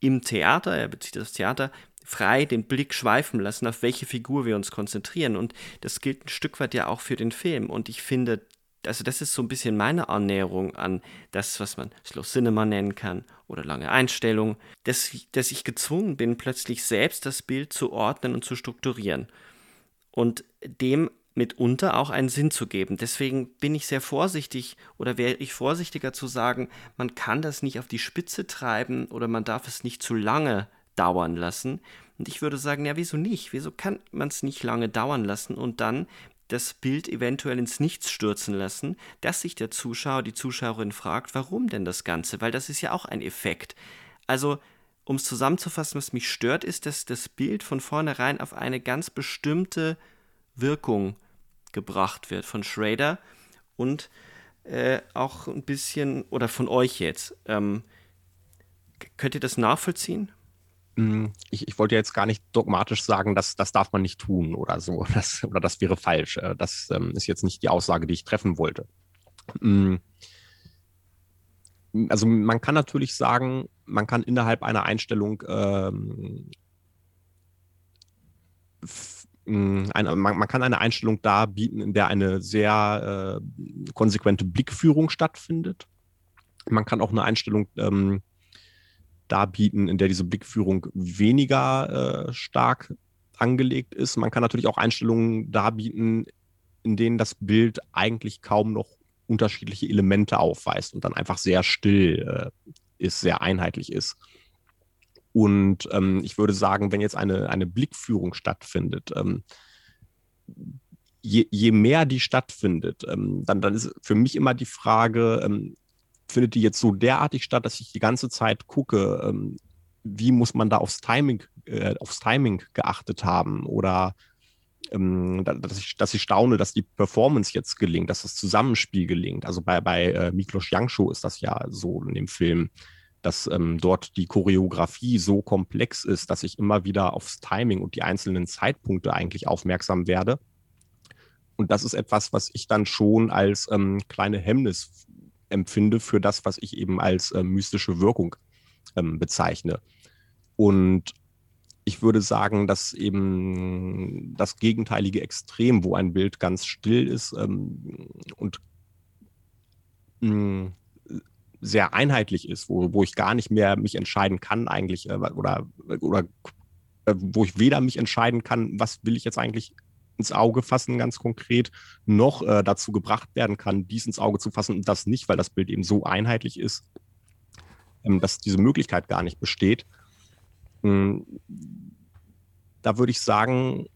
im Theater, er bezieht das Theater, frei den Blick schweifen lassen, auf welche Figur wir uns konzentrieren. Und das gilt ein Stück weit ja auch für den Film. Und ich finde, also das ist so ein bisschen meine Annäherung an das, was man Slow Cinema nennen kann oder lange Einstellung, dass, dass ich gezwungen bin, plötzlich selbst das Bild zu ordnen und zu strukturieren und dem mitunter auch einen Sinn zu geben. Deswegen bin ich sehr vorsichtig oder wäre ich vorsichtiger zu sagen, man kann das nicht auf die Spitze treiben oder man darf es nicht zu lange dauern lassen. Und ich würde sagen, ja, wieso nicht? Wieso kann man es nicht lange dauern lassen und dann das Bild eventuell ins Nichts stürzen lassen, dass sich der Zuschauer, die Zuschauerin fragt, warum denn das Ganze? Weil das ist ja auch ein Effekt. Also, um es zusammenzufassen, was mich stört, ist, dass das Bild von vornherein auf eine ganz bestimmte Wirkung gebracht wird von Schrader und äh, auch ein bisschen, oder von euch jetzt. Ähm, könnt ihr das nachvollziehen? Mm, ich, ich, wollte jetzt gar nicht dogmatisch sagen, dass das darf man nicht tun oder so, das, oder das wäre falsch. Äh, das ähm, ist jetzt nicht die Aussage, die ich treffen wollte. Mm, also man kann natürlich sagen, man kann innerhalb einer Einstellung ähm, eine, man, man, kann eine Einstellung darbieten, in der eine sehr äh, konsequente Blickführung stattfindet. Man kann auch eine Einstellung ähm, darbieten, in der diese Blickführung weniger äh, stark angelegt ist. Man kann natürlich auch Einstellungen darbieten, in denen das Bild eigentlich kaum noch unterschiedliche Elemente aufweist und dann einfach sehr still äh, ist, sehr einheitlich ist. Und ähm, ich würde sagen, wenn jetzt eine, eine Blickführung stattfindet, ähm, je, je, mehr die stattfindet, ähm, dann, dann ist für mich immer die Frage, ähm, findet die jetzt so derartig statt, dass ich die ganze Zeit gucke, ähm, wie muss man da aufs Timing, äh, aufs Timing geachtet haben oder ähm, dass, ich, dass ich staune, dass die Performance jetzt gelingt, dass das Zusammenspiel gelingt. Also bei, bei äh, Miklos Jangscho ist das ja so in dem Film dass ähm, dort die Choreografie so komplex ist, dass ich immer wieder aufs Timing und die einzelnen Zeitpunkte eigentlich aufmerksam werde. Und das ist etwas, was ich dann schon als ähm, kleine Hemmnis empfinde für das, was ich eben als äh, mystische Wirkung ähm, bezeichne. Und ich würde sagen, dass eben das gegenteilige Extrem, wo ein Bild ganz still ist ähm, und mm, sehr einheitlich ist, wo, wo ich gar nicht mehr mich entscheiden kann eigentlich äh, oder, oder äh, wo ich weder mich entscheiden kann, was will ich jetzt eigentlich ins Auge fassen, ganz konkret, noch äh, dazu gebracht werden kann, dies ins Auge zu fassen und das nicht, weil das Bild eben so einheitlich ist, ähm, dass diese Möglichkeit gar nicht besteht. Da würde ich sagen,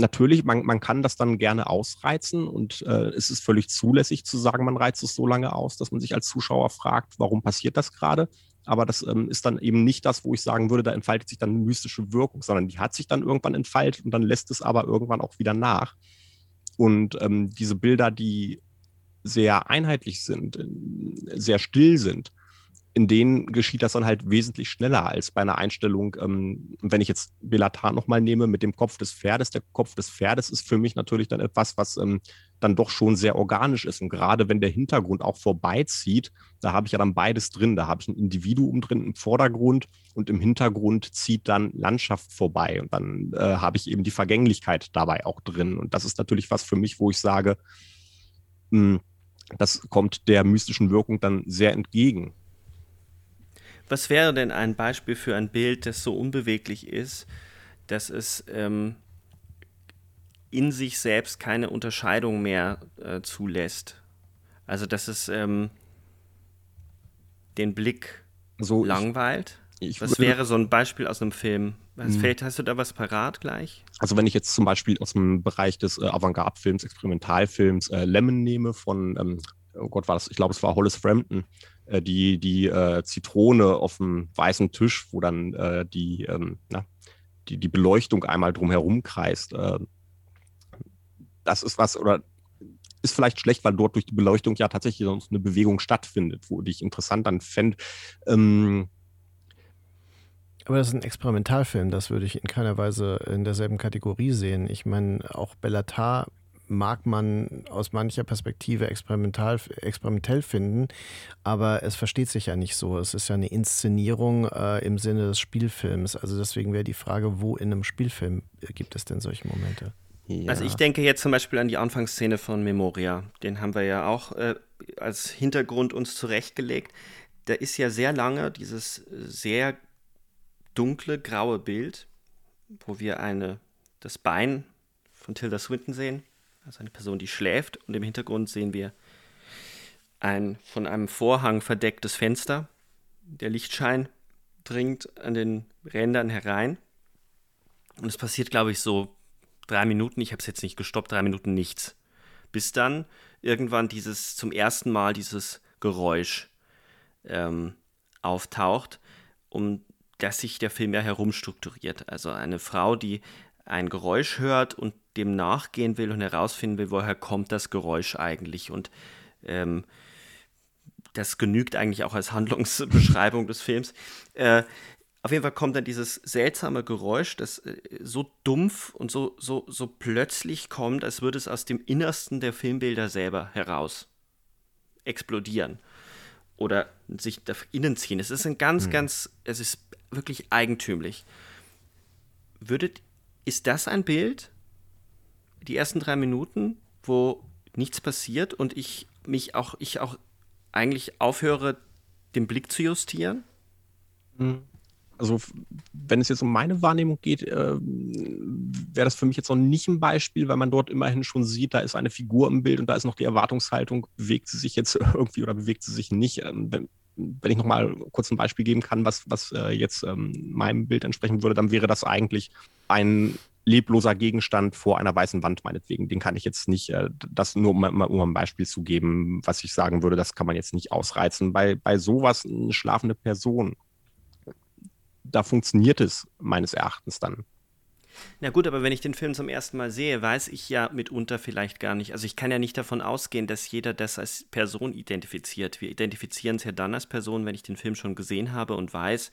natürlich, man, man kann das dann gerne ausreizen und äh, es ist völlig zulässig zu sagen, man reizt es so lange aus, dass man sich als Zuschauer fragt, warum passiert das gerade. aber das ähm, ist dann eben nicht das, wo ich sagen würde, da entfaltet sich dann eine mystische Wirkung, sondern die hat sich dann irgendwann entfaltet und dann lässt es aber irgendwann auch wieder nach. Und ähm, diese Bilder, die sehr einheitlich sind, sehr still sind, in denen geschieht das dann halt wesentlich schneller als bei einer Einstellung, ähm, wenn ich jetzt Belatar nochmal nehme mit dem Kopf des Pferdes. Der Kopf des Pferdes ist für mich natürlich dann etwas, was ähm, dann doch schon sehr organisch ist. Und gerade wenn der Hintergrund auch vorbeizieht, da habe ich ja dann beides drin. Da habe ich ein Individuum drin im Vordergrund und im Hintergrund zieht dann Landschaft vorbei. Und dann äh, habe ich eben die Vergänglichkeit dabei auch drin. Und das ist natürlich was für mich, wo ich sage, mh, hm, das kommt der mystischen Wirkung dann sehr entgegen. Was wäre denn ein Beispiel für ein Bild, das so unbeweglich ist, dass es ähm, in sich selbst keine Unterscheidung mehr äh, zulässt? Also, dass es ähm, den Blick so langweilt? Ich, ich was wäre so ein Beispiel aus einem Film? Was hm. fällt, hast du da was parat gleich? Also wenn ich jetzt zum Beispiel aus dem Bereich des äh, Avantgarde-Films, Experimentalfilms äh, Lemon nehme von, ähm, oh Gott, war das, ich glaube, es war Hollis Frampton, äh, die, die äh, Zitrone auf dem weißen Tisch, wo dann äh, die, ähm, na, die, die Beleuchtung einmal drumherum kreist. Äh, das ist was, oder ist vielleicht schlecht, weil dort durch die Beleuchtung ja tatsächlich sonst eine Bewegung stattfindet, wo ich interessant dann fände. Ähm, aber das ist ein Experimentalfilm, das würde ich in keiner Weise in derselben Kategorie sehen. Ich meine, auch Bellatar mag man aus mancher Perspektive experimental, experimentell finden, aber es versteht sich ja nicht so. Es ist ja eine Inszenierung äh, im Sinne des Spielfilms. Also deswegen wäre die Frage, wo in einem Spielfilm gibt es denn solche Momente? Ja. Also ich denke jetzt zum Beispiel an die Anfangsszene von Memoria. Den haben wir ja auch äh, als Hintergrund uns zurechtgelegt. Da ist ja sehr lange dieses sehr dunkle, graue Bild, wo wir eine, das Bein von Tilda Swinton sehen also eine Person, die schläft und im Hintergrund sehen wir ein von einem Vorhang verdecktes Fenster. Der Lichtschein dringt an den Rändern herein und es passiert, glaube ich, so drei Minuten, ich habe es jetzt nicht gestoppt, drei Minuten nichts. Bis dann irgendwann dieses, zum ersten Mal dieses Geräusch ähm, auftaucht, um das sich der Film ja herumstrukturiert. Also eine Frau, die ein Geräusch hört und dem nachgehen will und herausfinden will, woher kommt das Geräusch eigentlich. Und ähm, das genügt eigentlich auch als Handlungsbeschreibung des Films. Äh, auf jeden Fall kommt dann dieses seltsame Geräusch, das äh, so dumpf und so, so, so plötzlich kommt, als würde es aus dem Innersten der Filmbilder selber heraus explodieren oder sich nach innen ziehen. Es ist ein ganz, hm. ganz, es ist wirklich eigentümlich. Würdet, ist das ein Bild, die ersten drei Minuten, wo nichts passiert und ich mich auch, ich auch eigentlich aufhöre, den Blick zu justieren? Mhm. Also, wenn es jetzt um meine Wahrnehmung geht, äh, wäre das für mich jetzt noch nicht ein Beispiel, weil man dort immerhin schon sieht, da ist eine Figur im Bild und da ist noch die Erwartungshaltung, bewegt sie sich jetzt irgendwie oder bewegt sie sich nicht. Ähm, wenn, wenn ich noch mal kurz ein Beispiel geben kann, was, was äh, jetzt ähm, meinem Bild entsprechen würde, dann wäre das eigentlich ein lebloser Gegenstand vor einer weißen Wand, meinetwegen. Den kann ich jetzt nicht, äh, das nur um, um ein Beispiel zu geben, was ich sagen würde, das kann man jetzt nicht ausreizen. Bei, bei sowas eine schlafende Person, da funktioniert es meines Erachtens dann. Na gut, aber wenn ich den Film zum ersten Mal sehe, weiß ich ja mitunter vielleicht gar nicht. Also ich kann ja nicht davon ausgehen, dass jeder das als Person identifiziert. Wir identifizieren es ja dann als Person, wenn ich den Film schon gesehen habe und weiß,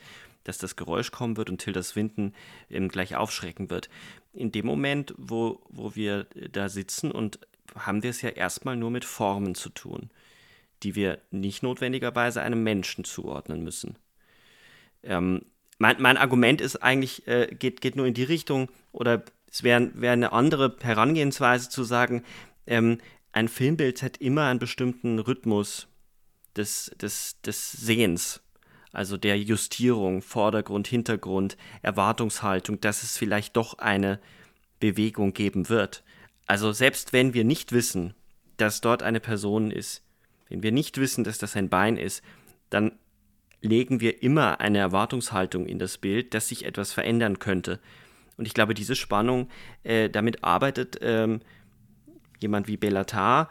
dass das Geräusch kommen wird und Tilda Swinton ähm, gleich aufschrecken wird. In dem Moment, wo, wo wir da sitzen und haben wir es ja erstmal nur mit Formen zu tun, die wir nicht notwendigerweise einem Menschen zuordnen müssen. Ähm, mein, mein, Argument ist eigentlich, äh, geht, geht nur in die Richtung, oder es wäre wär eine andere Herangehensweise zu sagen, ähm, ein Filmbild hat immer einen bestimmten Rhythmus des, des, des Sehens also der Justierung, Vordergrund, Hintergrund, Erwartungshaltung, dass es vielleicht doch eine Bewegung geben wird. Also selbst wenn wir nicht wissen, dass dort eine Person ist, wenn wir nicht wissen, dass das ein Bein ist, dann legen wir immer eine Erwartungshaltung in das Bild, dass sich etwas verändern könnte. Und ich glaube, diese Spannung, äh, damit arbeitet ähm, jemand wie Bellatar,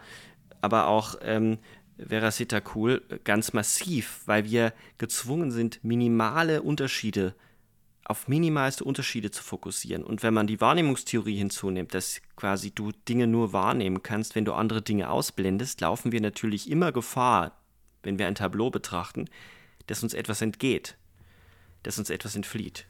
aber auch ähm, Veracita cool ganz massiv, weil wir gezwungen sind, minimale Unterschiede auf minimalste Unterschiede zu fokussieren. Und wenn man die Wahrnehmungstheorie hinzunimmt, dass quasi du Dinge nur wahrnehmen kannst, wenn du andere Dinge ausblendest, laufen wir natürlich immer Gefahr, wenn wir ein Tableau betrachten, dass uns etwas entgeht, dass uns etwas entflieht.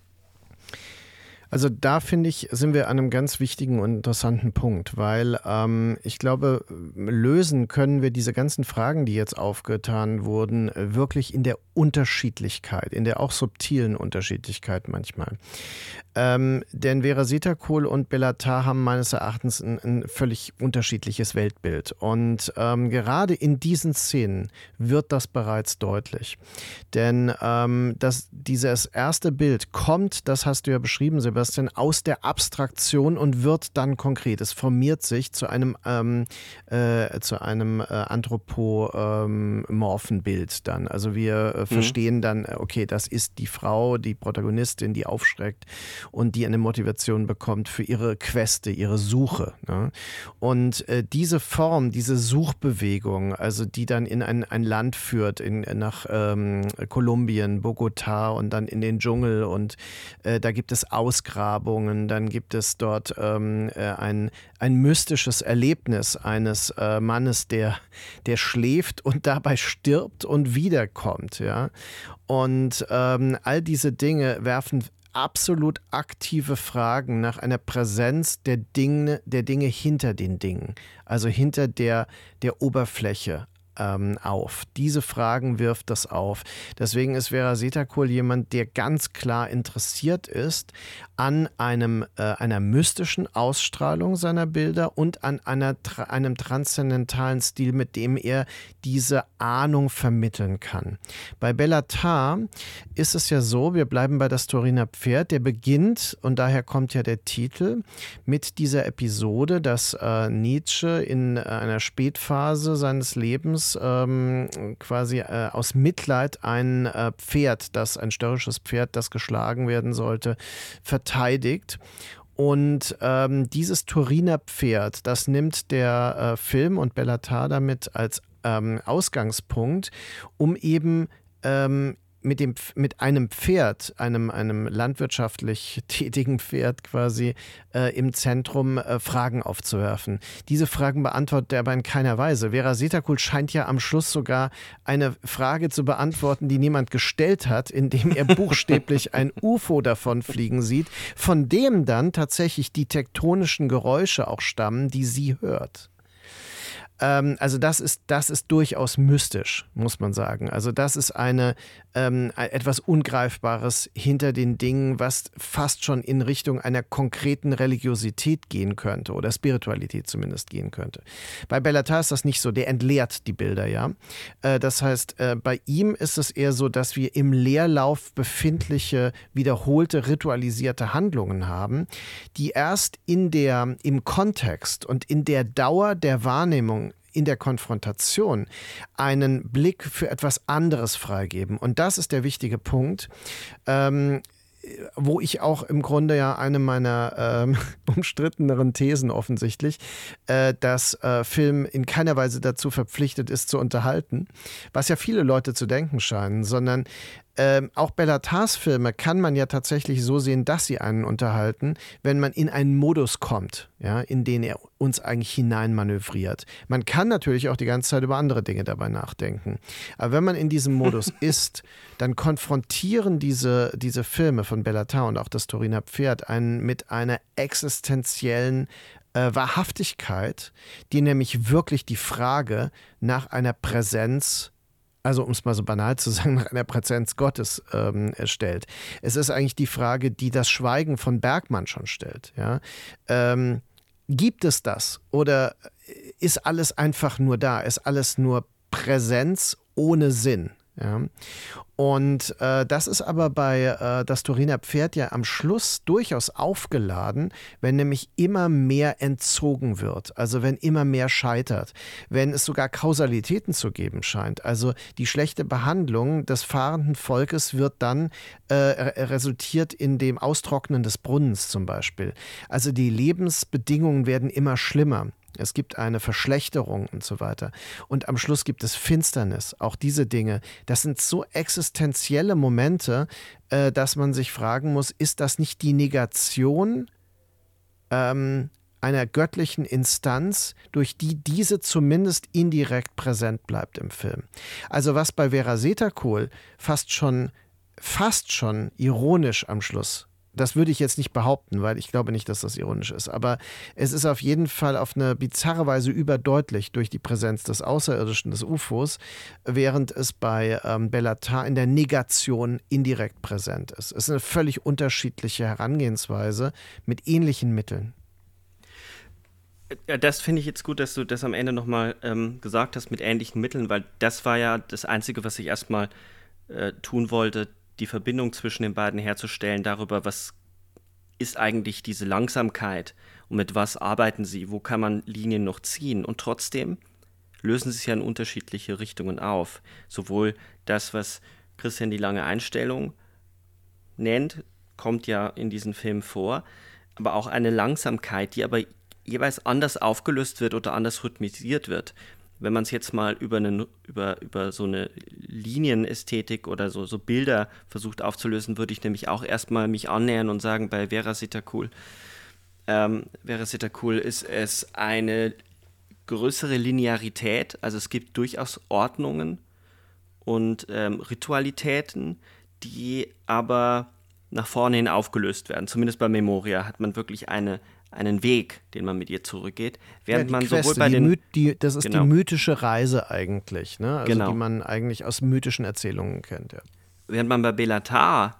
Also da finde ich, sind wir an einem ganz wichtigen und interessanten Punkt, weil ähm, ich glaube, lösen können wir diese ganzen Fragen, die jetzt aufgetan wurden, wirklich in der Unterschiedlichkeit, in der auch subtilen Unterschiedlichkeit manchmal. Ähm, denn Vera Sitakohl und Bellatar haben meines Erachtens ein, ein völlig unterschiedliches Weltbild. Und ähm, gerade in diesen Szenen wird das bereits deutlich. Denn ähm, das, dieses erste Bild kommt, das hast du ja beschrieben, Sebastian, aus der Abstraktion und wird dann konkret. Es formiert sich zu einem, ähm, äh, zu einem äh, anthropomorphen Bild dann. Also wir äh, mhm. verstehen dann, okay, das ist die Frau, die Protagonistin, die aufschreckt und die eine Motivation bekommt für ihre Queste, ihre Suche. Ne? Und äh, diese Form, diese Suchbewegung, also die dann in ein, ein Land führt, in, nach ähm, Kolumbien, Bogotá und dann in den Dschungel und äh, da gibt es Ausgrabungen, dann gibt es dort ähm, äh, ein, ein mystisches Erlebnis eines äh, Mannes, der, der schläft und dabei stirbt und wiederkommt. Ja? Und ähm, all diese Dinge werfen absolut aktive Fragen nach einer Präsenz der Dinge, der Dinge hinter den Dingen, also hinter der, der Oberfläche ähm, auf. Diese Fragen wirft das auf. Deswegen ist Vera Setakul jemand, der ganz klar interessiert ist an einem, äh, einer mystischen Ausstrahlung seiner Bilder und an einer, einem transzendentalen Stil, mit dem er diese Ahnung vermitteln kann. Bei Bellatar ist es ja so, wir bleiben bei das Turiner Pferd, der beginnt, und daher kommt ja der Titel, mit dieser Episode, dass äh, Nietzsche in einer Spätphase seines Lebens ähm, quasi äh, aus Mitleid ein äh, Pferd, das ein störrisches Pferd, das geschlagen werden sollte, verteidigt. Und ähm, dieses Turiner Pferd, das nimmt der äh, Film und Bellatar damit als ähm, Ausgangspunkt, um eben ähm, mit, dem, mit einem Pferd, einem, einem landwirtschaftlich tätigen Pferd quasi äh, im Zentrum äh, Fragen aufzuwerfen. Diese Fragen beantwortet er aber in keiner Weise. Vera Setakul scheint ja am Schluss sogar eine Frage zu beantworten, die niemand gestellt hat, indem er buchstäblich ein UFO davonfliegen sieht, von dem dann tatsächlich die tektonischen Geräusche auch stammen, die sie hört. Ähm, also das ist, das ist durchaus mystisch, muss man sagen. Also das ist eine ähm, etwas Ungreifbares hinter den Dingen, was fast schon in Richtung einer konkreten Religiosität gehen könnte oder Spiritualität zumindest gehen könnte. Bei Bellatar ist das nicht so, der entleert die Bilder, ja. Äh, das heißt, äh, bei ihm ist es eher so, dass wir im Leerlauf befindliche, wiederholte, ritualisierte Handlungen haben, die erst in der, im Kontext und in der Dauer der Wahrnehmung in der Konfrontation einen Blick für etwas anderes freigeben. Und das ist der wichtige Punkt. Ähm, wo ich auch im Grunde ja eine meiner ähm, umstritteneren Thesen offensichtlich, äh, dass äh, Film in keiner Weise dazu verpflichtet ist zu unterhalten, was ja viele Leute zu denken scheinen, sondern ähm, auch Bellatars Filme kann man ja tatsächlich so sehen, dass sie einen unterhalten, wenn man in einen Modus kommt, ja, in den er uns eigentlich hineinmanövriert. Man kann natürlich auch die ganze Zeit über andere Dinge dabei nachdenken. Aber wenn man in diesem Modus ist, dann konfrontieren diese, diese Filme von Bellatar und auch das Turiner Pferd einen mit einer existenziellen äh, Wahrhaftigkeit, die nämlich wirklich die Frage nach einer Präsenz also um es mal so banal zu sagen, nach einer Präsenz Gottes ähm, stellt. Es ist eigentlich die Frage, die das Schweigen von Bergmann schon stellt. Ja? Ähm, gibt es das oder ist alles einfach nur da? Ist alles nur Präsenz ohne Sinn? Ja. Und äh, das ist aber bei äh, das Turiner Pferd ja am Schluss durchaus aufgeladen, wenn nämlich immer mehr entzogen wird, also wenn immer mehr scheitert, wenn es sogar Kausalitäten zu geben scheint. Also die schlechte Behandlung des fahrenden Volkes wird dann äh, resultiert in dem Austrocknen des Brunnens zum Beispiel. Also die Lebensbedingungen werden immer schlimmer. Es gibt eine Verschlechterung und so weiter. Und am Schluss gibt es Finsternis, auch diese Dinge. Das sind so existenzielle Momente, äh, dass man sich fragen muss, ist das nicht die Negation ähm, einer göttlichen Instanz, durch die diese zumindest indirekt präsent bleibt im Film. Also was bei Vera Setakol fast schon, fast schon ironisch am Schluss das würde ich jetzt nicht behaupten, weil ich glaube nicht, dass das ironisch ist. Aber es ist auf jeden Fall auf eine bizarre Weise überdeutlich durch die Präsenz des Außerirdischen, des UFOs, während es bei ähm, Bellatar in der Negation indirekt präsent ist. Es ist eine völlig unterschiedliche Herangehensweise mit ähnlichen Mitteln. Ja, das finde ich jetzt gut, dass du das am Ende nochmal ähm, gesagt hast mit ähnlichen Mitteln, weil das war ja das Einzige, was ich erstmal äh, tun wollte, die Verbindung zwischen den beiden herzustellen, darüber, was ist eigentlich diese Langsamkeit und mit was arbeiten sie, wo kann man Linien noch ziehen. Und trotzdem lösen sie sich ja in unterschiedliche Richtungen auf. Sowohl das, was Christian die lange Einstellung nennt, kommt ja in diesem Film vor, aber auch eine Langsamkeit, die aber jeweils anders aufgelöst wird oder anders rhythmisiert wird wenn man es jetzt mal über, einen, über, über so eine Linienästhetik oder so, so Bilder versucht aufzulösen, würde ich nämlich auch erstmal mich annähern und sagen, bei Vera Sitakul, ähm, Vera Sitakul ist es eine größere Linearität, also es gibt durchaus Ordnungen und ähm, Ritualitäten, die aber nach vorne hin aufgelöst werden. Zumindest bei Memoria hat man wirklich eine, einen Weg, den man mit ihr zurückgeht. Während ja, man Queste, sowohl bei den. Die, das ist genau. die mythische Reise eigentlich, ne? Also genau. die man eigentlich aus mythischen Erzählungen kennt, ja. Während man bei Belatar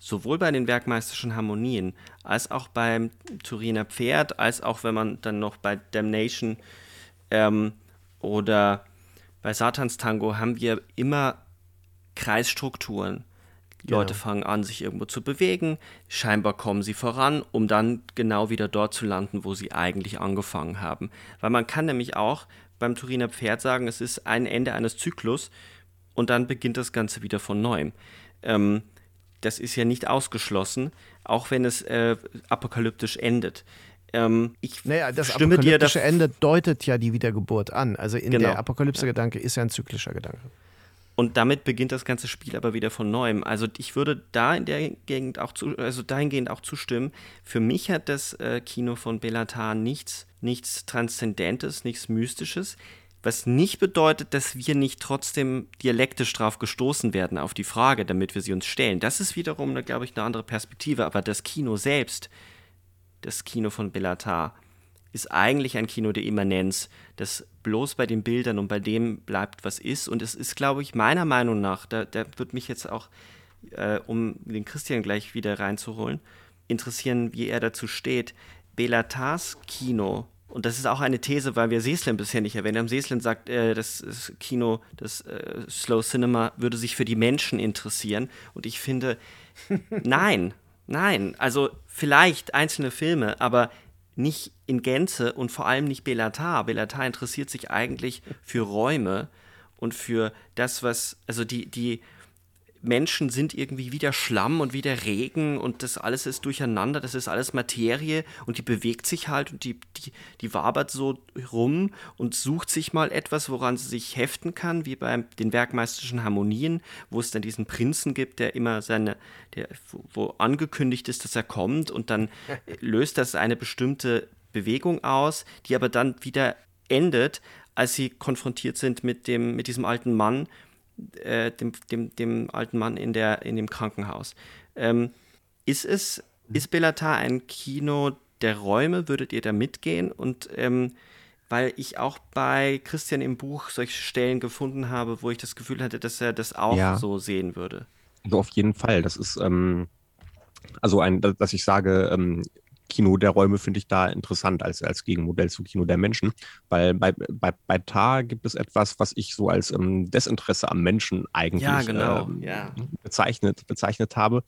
sowohl bei den werkmeisterischen Harmonien als auch beim Turiner Pferd, als auch wenn man dann noch bei Damnation ähm, oder bei Satans Tango haben wir immer Kreisstrukturen, die Leute genau. fangen an, sich irgendwo zu bewegen. Scheinbar kommen sie voran, um dann genau wieder dort zu landen, wo sie eigentlich angefangen haben. Weil man kann nämlich auch beim Turiner Pferd sagen, es ist ein Ende eines Zyklus und dann beginnt das Ganze wieder von neuem. Ähm, das ist ja nicht ausgeschlossen, auch wenn es äh, apokalyptisch endet. Ähm, ich naja, das stimme apokalyptische dir Ende deutet ja die Wiedergeburt an. Also in genau. der Apokalypse-Gedanke ist ja ein zyklischer Gedanke. Und damit beginnt das ganze Spiel aber wieder von neuem. Also ich würde da in der Gegend auch zu, also dahingehend auch zustimmen. Für mich hat das äh, Kino von Bellatar nichts, nichts Transzendentes, nichts Mystisches. Was nicht bedeutet, dass wir nicht trotzdem dialektisch drauf gestoßen werden auf die Frage, damit wir sie uns stellen. Das ist wiederum, glaube ich, eine andere Perspektive. Aber das Kino selbst, das Kino von Bellatar, ist eigentlich ein Kino der Immanenz, das bloß bei den Bildern und bei dem bleibt, was ist. Und es ist, glaube ich, meiner Meinung nach, da, da wird mich jetzt auch, äh, um den Christian gleich wieder reinzuholen, interessieren, wie er dazu steht. Belatars Kino, und das ist auch eine These, weil wir Seslin bisher nicht erwähnt haben. Seslin sagt, äh, das, das, Kino, das äh, Slow Cinema würde sich für die Menschen interessieren. Und ich finde, nein, nein. Also vielleicht einzelne Filme, aber nicht in Gänze und vor allem nicht Belatar. Belatar interessiert sich eigentlich für Räume und für das, was, also die, die, Menschen sind irgendwie wieder Schlamm und wieder Regen und das alles ist durcheinander, das ist alles Materie und die bewegt sich halt und die, die, die wabert so rum und sucht sich mal etwas, woran sie sich heften kann, wie bei den werkmeisterischen Harmonien, wo es dann diesen Prinzen gibt, der immer seine, der, wo angekündigt ist, dass er kommt und dann löst das eine bestimmte Bewegung aus, die aber dann wieder endet, als sie konfrontiert sind mit dem, mit diesem alten Mann, äh, dem, dem, dem alten Mann in, der, in dem Krankenhaus. Ähm, ist es, ist Bellatar ein Kino der Räume? Würdet ihr da mitgehen? Und ähm, weil ich auch bei Christian im Buch solche Stellen gefunden habe, wo ich das Gefühl hatte, dass er das auch ja. so sehen würde. Auf jeden Fall. Das ist ähm, also ein, dass ich sage, ähm, Kino der Räume finde ich da interessant als, als Gegenmodell zu Kino der Menschen, weil bei, bei, bei Tar gibt es etwas, was ich so als ähm, Desinteresse am Menschen eigentlich ja, genau. ähm, ja. bezeichnet, bezeichnet habe.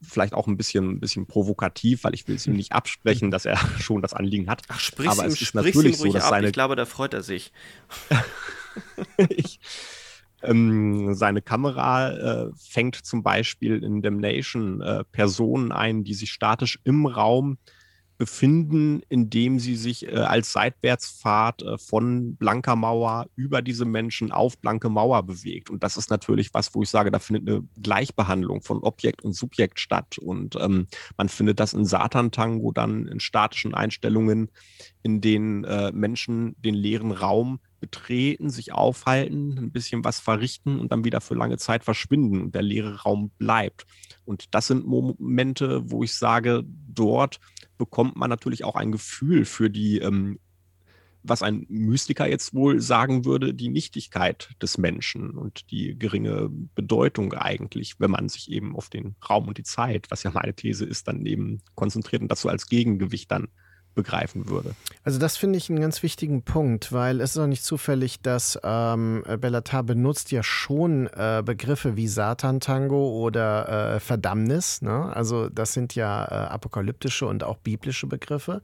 Vielleicht auch ein bisschen, ein bisschen provokativ, weil ich will es ihm nicht absprechen, dass er schon das Anliegen hat. Ach, sprich Aber es ist natürlich so, dass ab. seine. Ich glaube, da freut er sich. ich, ähm, seine Kamera äh, fängt zum Beispiel in Damnation äh, Personen ein, die sich statisch im Raum befinden, indem sie sich äh, als Seitwärtsfahrt äh, von Blanker Mauer über diese Menschen auf Blanke Mauer bewegt. Und das ist natürlich was, wo ich sage, da findet eine Gleichbehandlung von Objekt und Subjekt statt. Und ähm, man findet das in Satan-Tango dann in statischen Einstellungen, in denen äh, Menschen den leeren Raum betreten, sich aufhalten, ein bisschen was verrichten und dann wieder für lange Zeit verschwinden und der leere Raum bleibt. Und das sind Momente, wo ich sage, dort bekommt man natürlich auch ein Gefühl für die, ähm, was ein Mystiker jetzt wohl sagen würde, die Nichtigkeit des Menschen und die geringe Bedeutung eigentlich, wenn man sich eben auf den Raum und die Zeit, was ja meine These ist, dann eben konzentriert und so als Gegengewicht dann begreifen würde. Also das finde ich einen ganz wichtigen Punkt, weil es ist auch nicht zufällig, dass ähm, Bellatar benutzt ja schon äh, Begriffe wie Satan-Tango oder äh, Verdammnis. Ne? Also das sind ja äh, apokalyptische und auch biblische Begriffe.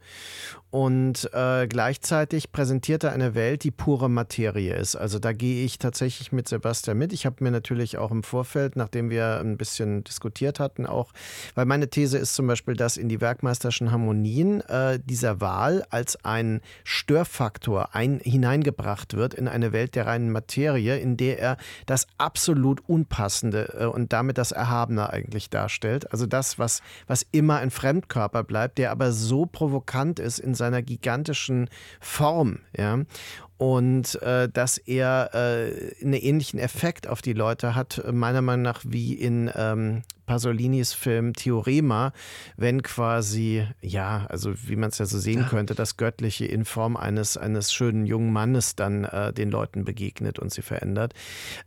Und äh, gleichzeitig präsentiert er eine Welt, die pure Materie ist. Also da gehe ich tatsächlich mit Sebastian mit. Ich habe mir natürlich auch im Vorfeld, nachdem wir ein bisschen diskutiert hatten, auch, weil meine These ist zum Beispiel, dass in die werkmeisterischen Harmonien äh, dieser Wahl als ein Störfaktor ein, hineingebracht wird in eine Welt der reinen Materie, in der er das absolut Unpassende äh, und damit das Erhabene eigentlich darstellt. Also das, was, was immer ein Fremdkörper bleibt, der aber so provokant ist in seiner gigantischen Form, ja, und äh, dass er äh, einen ähnlichen Effekt auf die Leute hat, meiner Meinung nach wie in ähm, Pasolinis Film Theorema, wenn quasi, ja, also wie man es ja so sehen könnte, das Göttliche in Form eines, eines schönen jungen Mannes dann äh, den Leuten begegnet und sie verändert.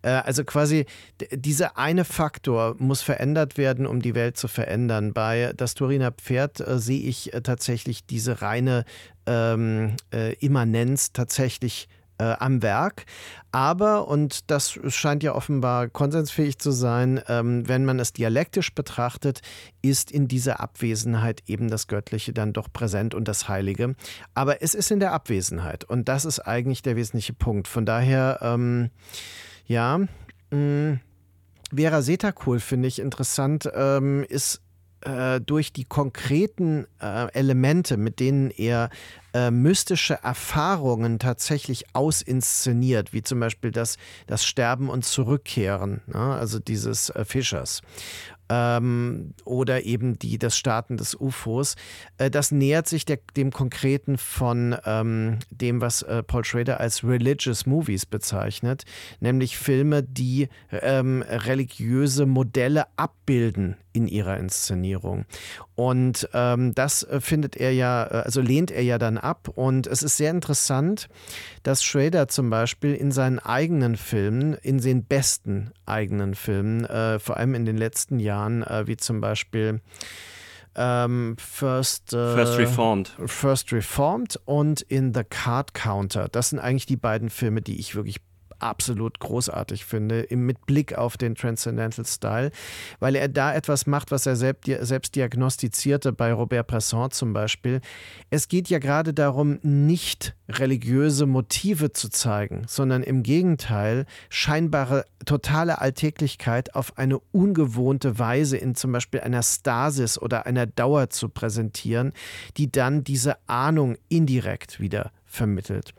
Äh, also quasi dieser eine Faktor muss verändert werden, um die Welt zu verändern. Bei Das Turiner Pferd äh, sehe ich äh, tatsächlich diese reine ähm, äh, Immanenz tatsächlich äh, am Werk. Aber, und das scheint ja offenbar konsensfähig zu sein, ähm, wenn man es dialektisch betrachtet, ist in dieser Abwesenheit eben das Göttliche dann doch präsent und das Heilige. Aber es ist in der Abwesenheit und das ist eigentlich der wesentliche Punkt. Von daher, ähm, ja, mh, mm, Vera Setakul finde ich interessant, ähm, ist äh, durch die konkreten äh, Elemente, mit denen er äh, mystische Erfahrungen tatsächlich ausinszeniert, wie zum Beispiel das, das Sterben und Zurückkehren, ne? also dieses äh, Fischers ähm, oder eben die, das Starten des UFOs. Äh, das nähert sich der, dem Konkreten von ähm, dem, was äh, Paul Schrader als Religious Movies bezeichnet, nämlich Filme, die ähm, religiöse Modelle abbilden in ihrer Inszenierung. Und ähm, das äh, findet er ja, äh, also lehnt er ja dann ab. Und es ist sehr interessant, dass Schrader zum Beispiel in seinen eigenen Filmen, in den besten eigenen Filmen, äh, vor allem in den letzten Jahren, äh, wie zum Beispiel ähm, First, äh, First Reformed. First Reformed und in The Card Counter. Das sind eigentlich die beiden Filme, die ich wirklich absolut großartig finde, mit Blick auf den Transcendental Style, weil er da etwas macht, was er selbst diagnostizierte bei Robert Bresson zum Beispiel. Es geht ja gerade darum, nicht religiöse Motive zu zeigen, sondern im Gegenteil scheinbare totale Alltäglichkeit auf eine ungewohnte Weise in zum Beispiel einer Stasis oder einer Dauer zu präsentieren, die dann diese Ahnung indirekt wieder vermittelt.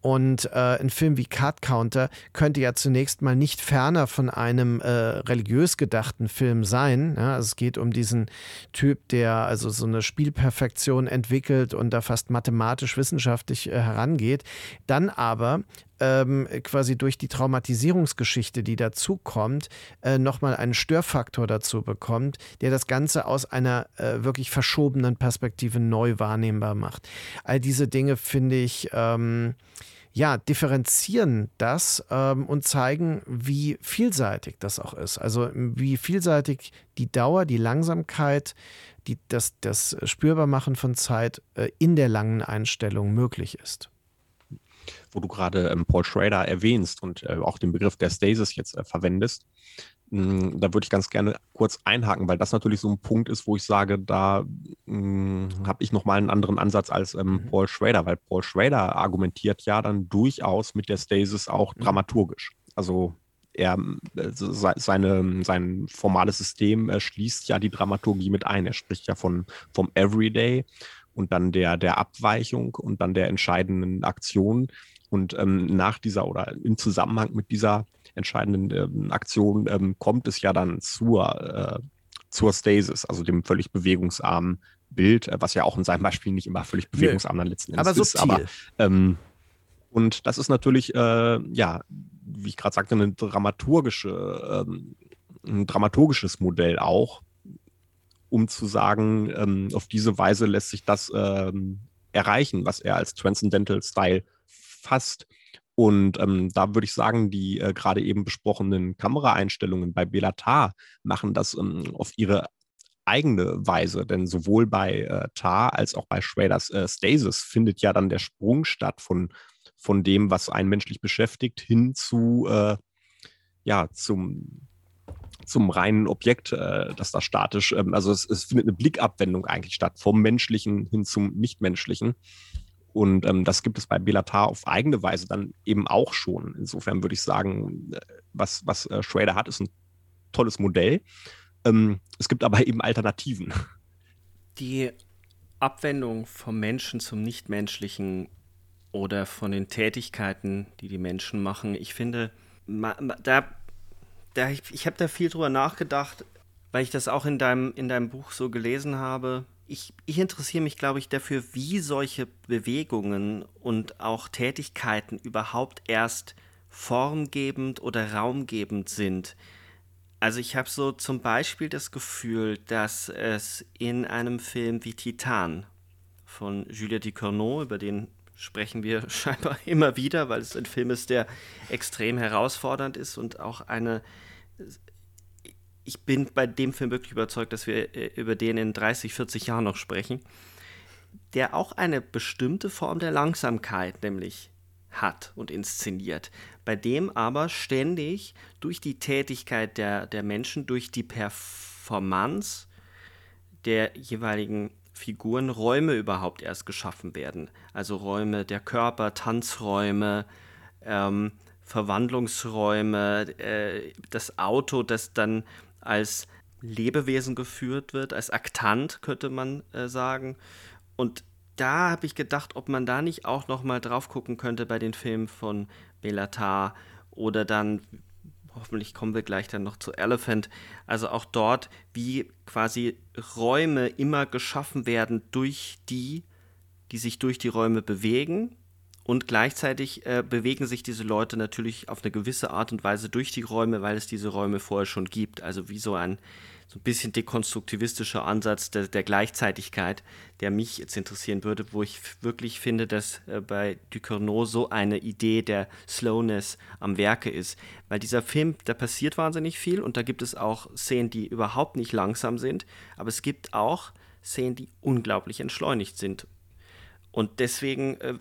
Und äh, ein Film wie Card Counter könnte ja zunächst mal nicht ferner von einem äh, religiös gedachten Film sein. Ja, also es geht um diesen Typ, der also so eine Spielperfektion entwickelt und da fast mathematisch-wissenschaftlich äh, herangeht. Dann aber ähm, quasi durch die Traumatisierungsgeschichte, die dazu kommt, äh, nochmal einen Störfaktor dazu bekommt, der das Ganze aus einer äh, wirklich verschobenen Perspektive neu wahrnehmbar macht. All diese Dinge finde ich. Ähm, ja, differenzieren das ähm, und zeigen, wie vielseitig das auch ist. Also wie vielseitig die Dauer, die Langsamkeit, die, das, das Spürbarmachen von Zeit äh, in der langen Einstellung möglich ist wo du gerade ähm, Paul Schrader erwähnst und äh, auch den Begriff der Stasis jetzt äh, verwendest, mh, hm, da würde ich ganz gerne kurz einhaken, weil das natürlich so ein Punkt ist, wo ich sage, da hm, habe ich nochmal einen anderen Ansatz als ähm, mhm. Paul Schrader, weil Paul Schrader argumentiert ja dann durchaus mit der Stasis auch mhm. dramaturgisch. Also er äh, seine, sein formales System schließt ja die Dramaturgie mit ein. Er spricht ja von, vom Everyday und dann der, der Abweichung und dann der entscheidenden Aktion. Und ähm, nach dieser oder im Zusammenhang mit dieser entscheidenden ähm, Aktion ähm, kommt es ja dann zur, äh, zur Stasis, also dem völlig bewegungsarmen Bild, äh, was ja auch in seinem Beispiel nicht immer völlig bewegungsarm dann letzten Endes aber ist. Aber ähm, und das ist natürlich, äh, ja, wie ich gerade sagte, eine dramaturgische, ähm, ein dramaturgisches Modell auch, um zu sagen, ähm, auf diese Weise lässt sich das ähm, erreichen, was er als Transcendental Style fasst. Und ähm, da würde ich sagen, die äh, gerade eben besprochenen Kameraeinstellungen bei Belatar machen das ähm, auf ihre eigene Weise, denn sowohl bei äh, Tar als auch bei Schraders äh, Stasis findet ja dann der Sprung statt von, von dem, was einen menschlich beschäftigt, hin zu, äh, ja, zum, zum reinen Objekt, äh, das da statisch, ähm, also es, es, findet eine Blickabwendung eigentlich statt, vom Menschlichen hin zum Nichtmenschlichen. Und ähm, das gibt es bei Belatar auf eigene Weise dann eben auch schon. Insofern würde ich sagen, äh, was, was äh, Schrader hat, ist ein tolles Modell. Ähm, es gibt aber eben Alternativen. Die Abwendung vom Menschen zum Nichtmenschlichen oder von den Tätigkeiten, die die Menschen machen, ich finde, da da, ich, ich habe da viel drüber nachgedacht, weil ich das auch in deinem, in deinem Buch so gelesen habe. Ich, ich interessiere mich, glaube ich, dafür, wie solche Bewegungen und auch Tätigkeiten überhaupt erst formgebend oder raumgebend sind. Also ich habe so zum Beispiel das Gefühl, dass es in einem Film wie Titan von Julia Ducournau, über den sprechen wir scheinbar immer wieder, weil es ein Film ist, der extrem herausfordernd ist und auch eine. Ich bin bei dem Film wirklich überzeugt, dass wir äh, über den in 30, 40 Jahren noch sprechen, der auch eine bestimmte Form der Langsamkeit nämlich hat und inszeniert, bei dem aber ständig durch die Tätigkeit der, der Menschen, durch die Performance der jeweiligen Figuren Räume überhaupt erst geschaffen werden. Also Räume der Körper, Tanzräume, ähm, Verwandlungsräume, äh, das Auto, das dann als Lebewesen geführt wird, als Aktant könnte man äh, sagen. Und da habe ich gedacht, ob man da nicht auch noch mal drauf gucken könnte bei den Filmen von Belatar oder dann hoffentlich kommen wir gleich dann noch zu Elephant, also auch dort, wie quasi Räume immer geschaffen werden durch die, die sich durch die Räume bewegen. Und gleichzeitig äh, bewegen sich diese Leute natürlich auf eine gewisse Art und Weise durch die Räume, weil es diese Räume vorher schon gibt. Also wie so ein so ein bisschen dekonstruktivistischer Ansatz der, der, Gleichzeitigkeit, der mich jetzt interessieren würde, wo ich wirklich finde, dass äh, bei Ducournau so eine Idee der Slowness am Werke ist. Weil dieser Film, da passiert wahnsinnig viel und da gibt es auch Szenen, die überhaupt nicht langsam sind, aber es gibt auch Szenen, die unglaublich entschleunigt sind. Und deswegen äh,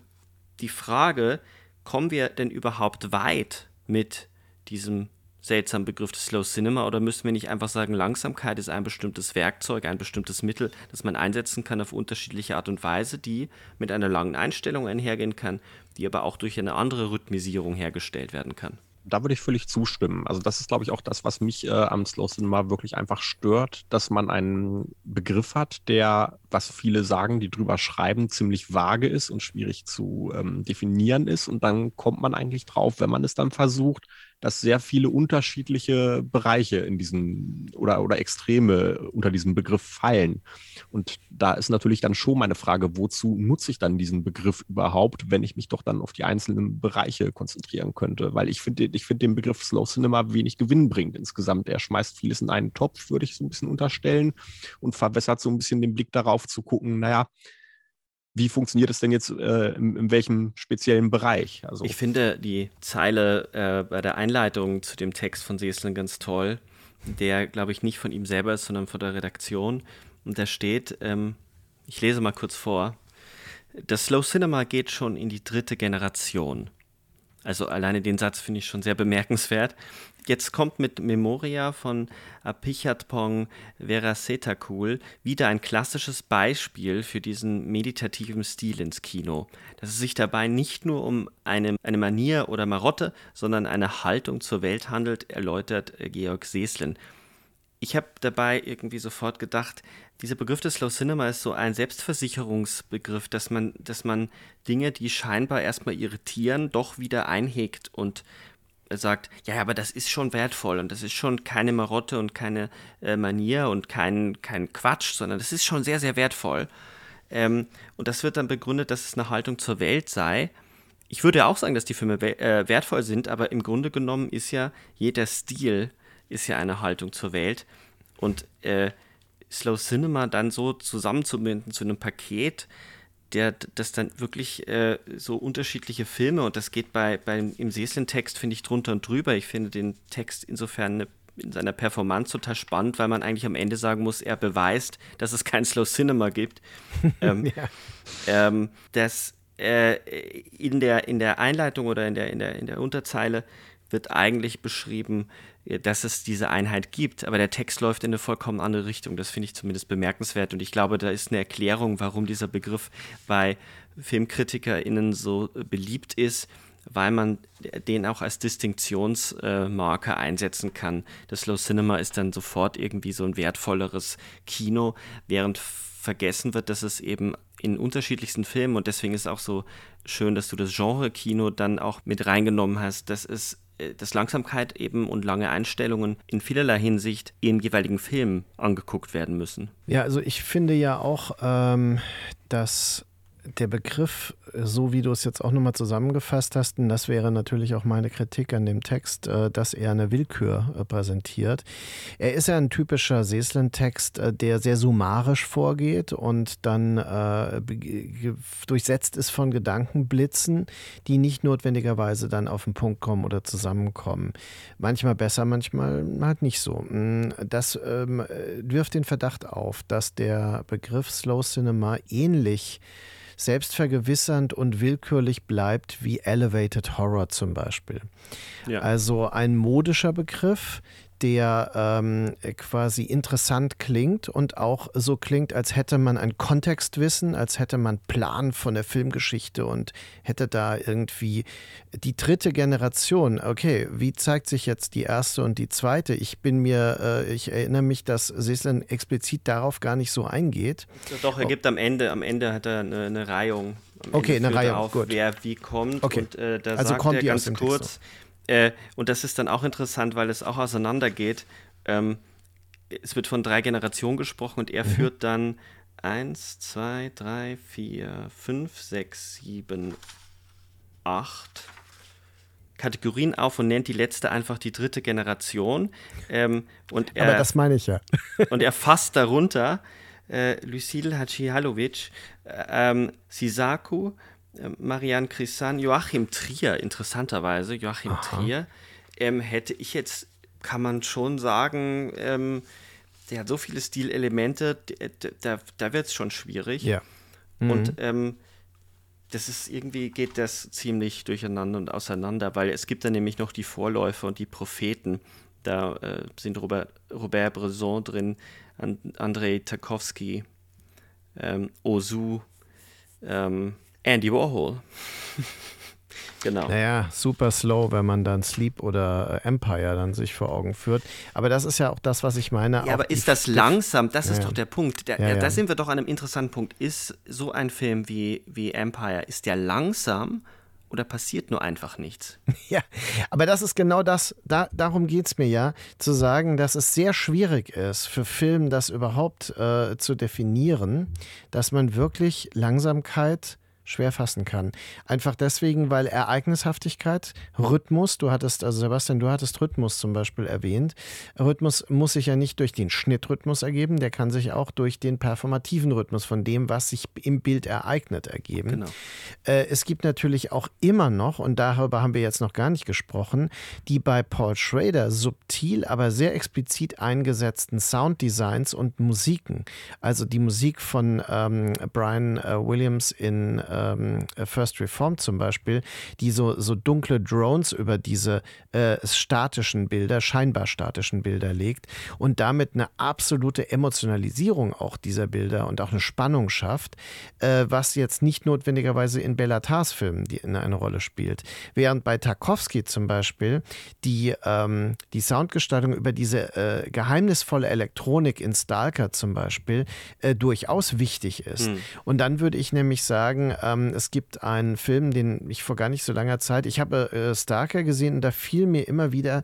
die Frage, kommen wir denn überhaupt weit mit diesem seltsamen Begriff des Slow Cinema oder müssen wir nicht einfach sagen, Langsamkeit ist ein bestimmtes Werkzeug, ein bestimmtes Mittel, das man einsetzen kann auf unterschiedliche Art und Weise, die mit einer langen Einstellung einhergehen kann, die aber auch durch eine andere Rhythmisierung hergestellt werden kann da würde ich völlig zustimmen. Also das ist, glaube ich, auch das, was mich äh, am Slow Cinema wirklich einfach stört, dass man einen Begriff hat, der, was viele sagen, die drüber schreiben, ziemlich vage ist und schwierig zu ähm, definieren ist. Und dann kommt man eigentlich drauf, wenn man es dann versucht, dass sehr viele unterschiedliche Bereiche in diesen oder, oder Extreme unter diesem Begriff fallen. Und da ist natürlich dann schon meine Frage, wozu nutze ich dann diesen Begriff überhaupt, wenn ich mich doch dann auf die einzelnen Bereiche konzentrieren könnte? Weil ich finde ich finde den Begriff Slow Cinema wenig Gewinn bringt insgesamt. Er schmeißt vieles in einen Topf, würde ich so ein bisschen unterstellen, und verwässert so ein bisschen den Blick darauf zu gucken, naja, wie funktioniert es denn jetzt äh, in, in, welchem speziellen Bereich? Also ich finde die Zeile äh, bei der Einleitung zu dem Text von Seslin ganz toll, der, glaube ich, nicht von ihm selber ist, sondern von der Redaktion. Und da steht, ähm, ich lese mal kurz vor, das Slow Cinema geht schon in die dritte Generation. Also alleine den Satz finde ich schon sehr bemerkenswert. Jetzt kommt mit Memoria von Apichatpong Verasetakul wieder ein klassisches Beispiel für diesen meditativen Stil ins Kino. Dass es sich dabei nicht nur um eine, eine Manier oder Marotte, sondern eine Haltung zur Welt handelt, erläutert Georg Seslin. ich habe dabei irgendwie sofort gedacht, dieser Begriff des Slow Cinema ist so ein Selbstversicherungsbegriff, dass man, dass man Dinge, die scheinbar erstmal irritieren, doch wieder einhegt und sagt, ja, aber das ist schon wertvoll und das ist schon keine Marotte und keine äh, Manier und kein, kein Quatsch, sondern das ist schon sehr, sehr wertvoll. Ähm, und das wird dann begründet, dass es eine Haltung zur Welt sei. Ich würde ja auch sagen, dass die Filme äh, wertvoll sind, aber im Grunde genommen ist ja jeder Stil ist ja eine Haltung zur Welt. Und äh, Slow Cinema dann so zusammenzubinden zu einem Paket, der das dann wirklich äh, so unterschiedliche Filme und das geht bei, bei im Seslin-Text, finde ich, drunter und drüber. Ich finde den Text insofern eine, in seiner Performance total spannend, weil man eigentlich am Ende sagen muss, er beweist, dass es kein Slow Cinema gibt. ähm, ja. ähm, dass äh, in, der, in der Einleitung oder in der, in der, in der Unterzeile wird eigentlich beschrieben, äh, dass es diese Einheit gibt, aber der Text läuft in eine vollkommen andere Richtung. Das finde ich zumindest bemerkenswert und ich glaube, da ist eine Erklärung, warum dieser Begriff bei FilmkritikerInnen so äh, beliebt ist, weil man den auch als Distinktionsmarker einsetzen kann. Das Slow Cinema ist dann sofort irgendwie so ein wertvolleres Kino, während vergessen wird, dass es eben in unterschiedlichsten Filmen und deswegen ist auch so schön, dass du das Genre-Kino dann auch mit reingenommen hast, dass es äh, dass Langsamkeit eben und lange Einstellungen in vielerlei Hinsicht im jeweiligen Film angeguckt werden müssen. Ja, also ich finde ja auch, ähm, dass der Begriff, so wie du es jetzt auch nochmal zusammengefasst hast, und das wäre natürlich auch meine Kritik an dem Text, äh, dass er eine Willkür äh, präsentiert. Er ist ja ein typischer Seslen-Text, äh, der sehr summarisch vorgeht und dann äh, durchsetzt ist von Gedankenblitzen, die nicht notwendigerweise dann auf den Punkt kommen oder zusammenkommen. Manchmal besser, manchmal halt nicht so. Mm, das ähm, wirft den Verdacht auf, dass der Begriff Slow Cinema ähnlich selbstvergewissernd und willkürlich bleibt wie Elevated Horror zum Beispiel. Ja. Also ein modischer Begriff, der ähm, quasi interessant klingt und auch so klingt, als hätte man ein Kontextwissen, als hätte man Plan von der Filmgeschichte und hätte da irgendwie die dritte Generation. Okay, wie zeigt sich jetzt die erste und die zweite? Ich bin mir, äh, ich erinnere mich, dass Seslen explizit darauf gar nicht so eingeht. Doch, er gibt am Ende, am Ende hat er eine, eine Reihung. Am okay, Ende eine Reihung, auf, gut. wer wie kommt okay. und äh, da also sagt kommt er ganz kurz. So äh, und das ist dann auch interessant, weil es auch auseinandergeht. Ähm, es wird von drei Generationen gesprochen und er mhm. führt dann 1, 2, 3, 4, 5, 6, 7, 8 Kategorien auf und nennt die letzte einfach die dritte Generation. Ähm, und er, Aber das meine ich ja. und er fasst darunter äh, Lucille Hachihalovic, äh, ähm, Sisaku, Marianne Chrissan, Joachim Trier, interessanterweise, Joachim Aha. Trier, ähm, hätte ich jetzt, kann man schon sagen, ähm, der hat so viele Stilelemente, da, da wird es schon schwierig. Ja. Mhm. Und ähm, das ist irgendwie geht das ziemlich durcheinander und auseinander, weil es gibt da nämlich noch die Vorläufer und die Propheten. Da äh, sind Robert, Robert Bresson drin, And, Andrei Tarkovsky, ähm, Ozu, ähm, Andy Warhol. genau. Naja, super slow, wenn man dann Sleep oder äh, Empire dann sich vor Augen führt. Aber das ist ja auch das, was ich meine. Ja, aber ist das langsam? Das ist ja. doch der Punkt. Der, ja, ja. Da sind wir doch an einem interessanten Punkt. Ist so ein Film wie, wie Empire, ist der langsam? oder passiert nur einfach nichts? Ja, aber das ist genau das, da, darum geht es mir ja, zu sagen, dass es sehr schwierig ist, für Film das überhaupt äh, zu definieren, dass man wirklich Langsamkeit schwer fassen kann. Einfach deswegen, weil Ereignishaftigkeit, Rhythmus, du hattest, also Sebastian, du hattest Rhythmus zum Beispiel erwähnt. Rhythmus muss sich ja nicht durch den Schnittrhythmus ergeben, der kann sich auch durch den performativen Rhythmus von dem, was sich im Bild ereignet, ergeben. Genau. Äh, es gibt natürlich auch immer noch, und darüber haben wir jetzt noch gar nicht gesprochen, die bei Paul Schrader subtil, aber sehr explizit eingesetzten Sounddesigns und Musiken. Also die Musik von ähm, Brian äh, Williams in äh, ähm, First Reformed zum Beispiel, die so, so dunkle Drones über diese äh, statischen Bilder, scheinbar statischen Bilder legt und damit eine absolute Emotionalisierung auch dieser Bilder und auch eine Spannung schafft, äh, was jetzt nicht notwendigerweise in Bellatars Filmen die, in eine Rolle spielt. Während bei Tarkovsky zum Beispiel die, ähm, die Soundgestaltung über diese äh, geheimnisvolle Elektronik in Stalker zum Beispiel äh, durchaus wichtig ist. Hm. Und dann würde ich nämlich sagen, ähm, es gibt einen Film, den ich vor gar nicht so langer Zeit, ich habe äh, Stalker gesehen und da fiel mir immer wieder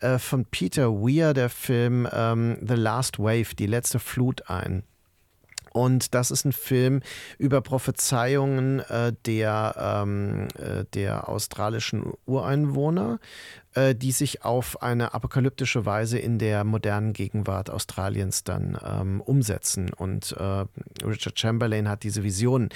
äh, von Peter Weir der Film ähm, The Last Wave, die letzte Flut ein. Und das ist ein Film über Prophezeiungen äh, der, ähm, äh, der australischen Ureinwohner, äh, die sich auf eine apokalyptische Weise in der modernen Gegenwart Australiens dann ähm, umsetzen. Und äh, Richard Chamberlain hat diese Visionen.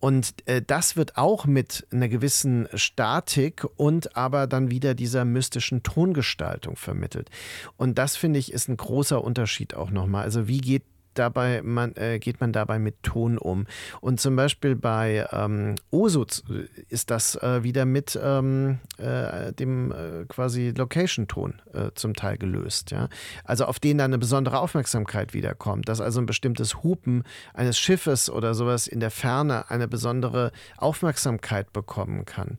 Und äh, das wird auch mit einer gewissen Statik und aber dann wieder dieser mystischen Tongestaltung vermittelt. Und das finde ich ist ein großer Unterschied auch nochmal. Also wie geht dabei man, äh, geht man dabei mit Ton um? Und zum Beispiel bei ähm, Osuz ist das äh, wieder mit ähm, äh, dem äh, quasi Location-Ton äh, zum Teil gelöst. Ja? Also auf den dann eine besondere Aufmerksamkeit wiederkommt, dass also ein bestimmtes Hupen eines Schiffes oder sowas in der Ferne eine besondere Aufmerksamkeit bekommen kann.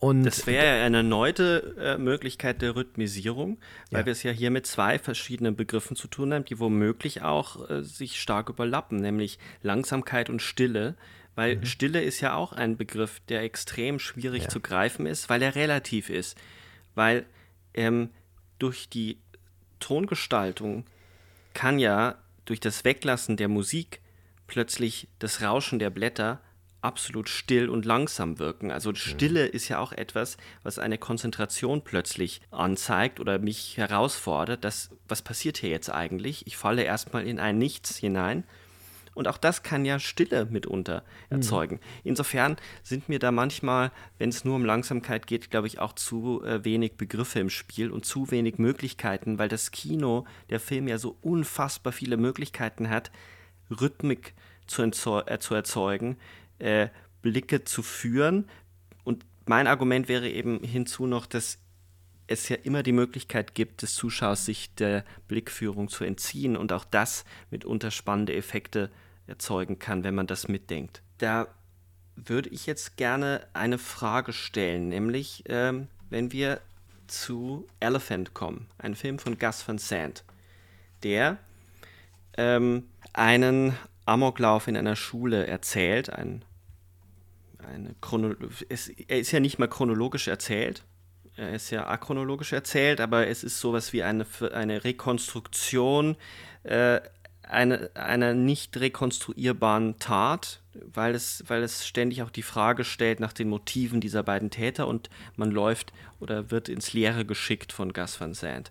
Und das wäre ja eine erneute äh, Möglichkeit der Rhythmisierung, weil ja. wir es ja hier mit zwei verschiedenen Begriffen zu tun haben, die womöglich auch äh, sich stark überlappen, nämlich Langsamkeit und Stille. Weil mhm. Stille ist ja auch ein Begriff, der extrem schwierig ja. zu greifen ist, weil er relativ ist. Weil ähm, durch die Tongestaltung kann ja durch das Weglassen der Musik plötzlich das Rauschen der Blätter absolut still und langsam wirken. Also Stille mhm. ist ja auch etwas, was eine Konzentration plötzlich anzeigt oder mich herausfordert, dass was passiert hier jetzt eigentlich? Ich falle erstmal in ein Nichts hinein. Und auch das kann ja Stille mitunter mhm. erzeugen. Mhm. Insofern sind mir da manchmal, wenn es nur um Langsamkeit geht, glaube ich, auch zu äh, wenig Begriffe im Spiel und zu wenig Möglichkeiten, weil das Kino, der Film ja so unfassbar viele Möglichkeiten hat, Rhythmik zu, äh, zu erzeugen, äh, Blicke zu führen. Und mein Argument wäre eben hinzu noch, dass es ja immer die Möglichkeit gibt, des Zuschauers sich der Blickführung zu entziehen und auch das mitunter spannende Effekte erzeugen kann, wenn man das mitdenkt. Da würde ich jetzt gerne eine Frage stellen, nämlich ähm, wenn wir zu Elephant kommen, ein Film von Gus Van Sant, der ähm, einen Amoklauf in einer Schule erzählt, ein eine Chrono es, er ist ja nicht mal chronologisch erzählt, er ist ja achronologisch erzählt, aber es ist sowas wie eine, eine Rekonstruktion äh, eine, einer nicht rekonstruierbaren Tat, weil es, weil es ständig auch die Frage stellt nach den Motiven dieser beiden Täter und man läuft oder wird ins Leere geschickt von Gus Van Sant.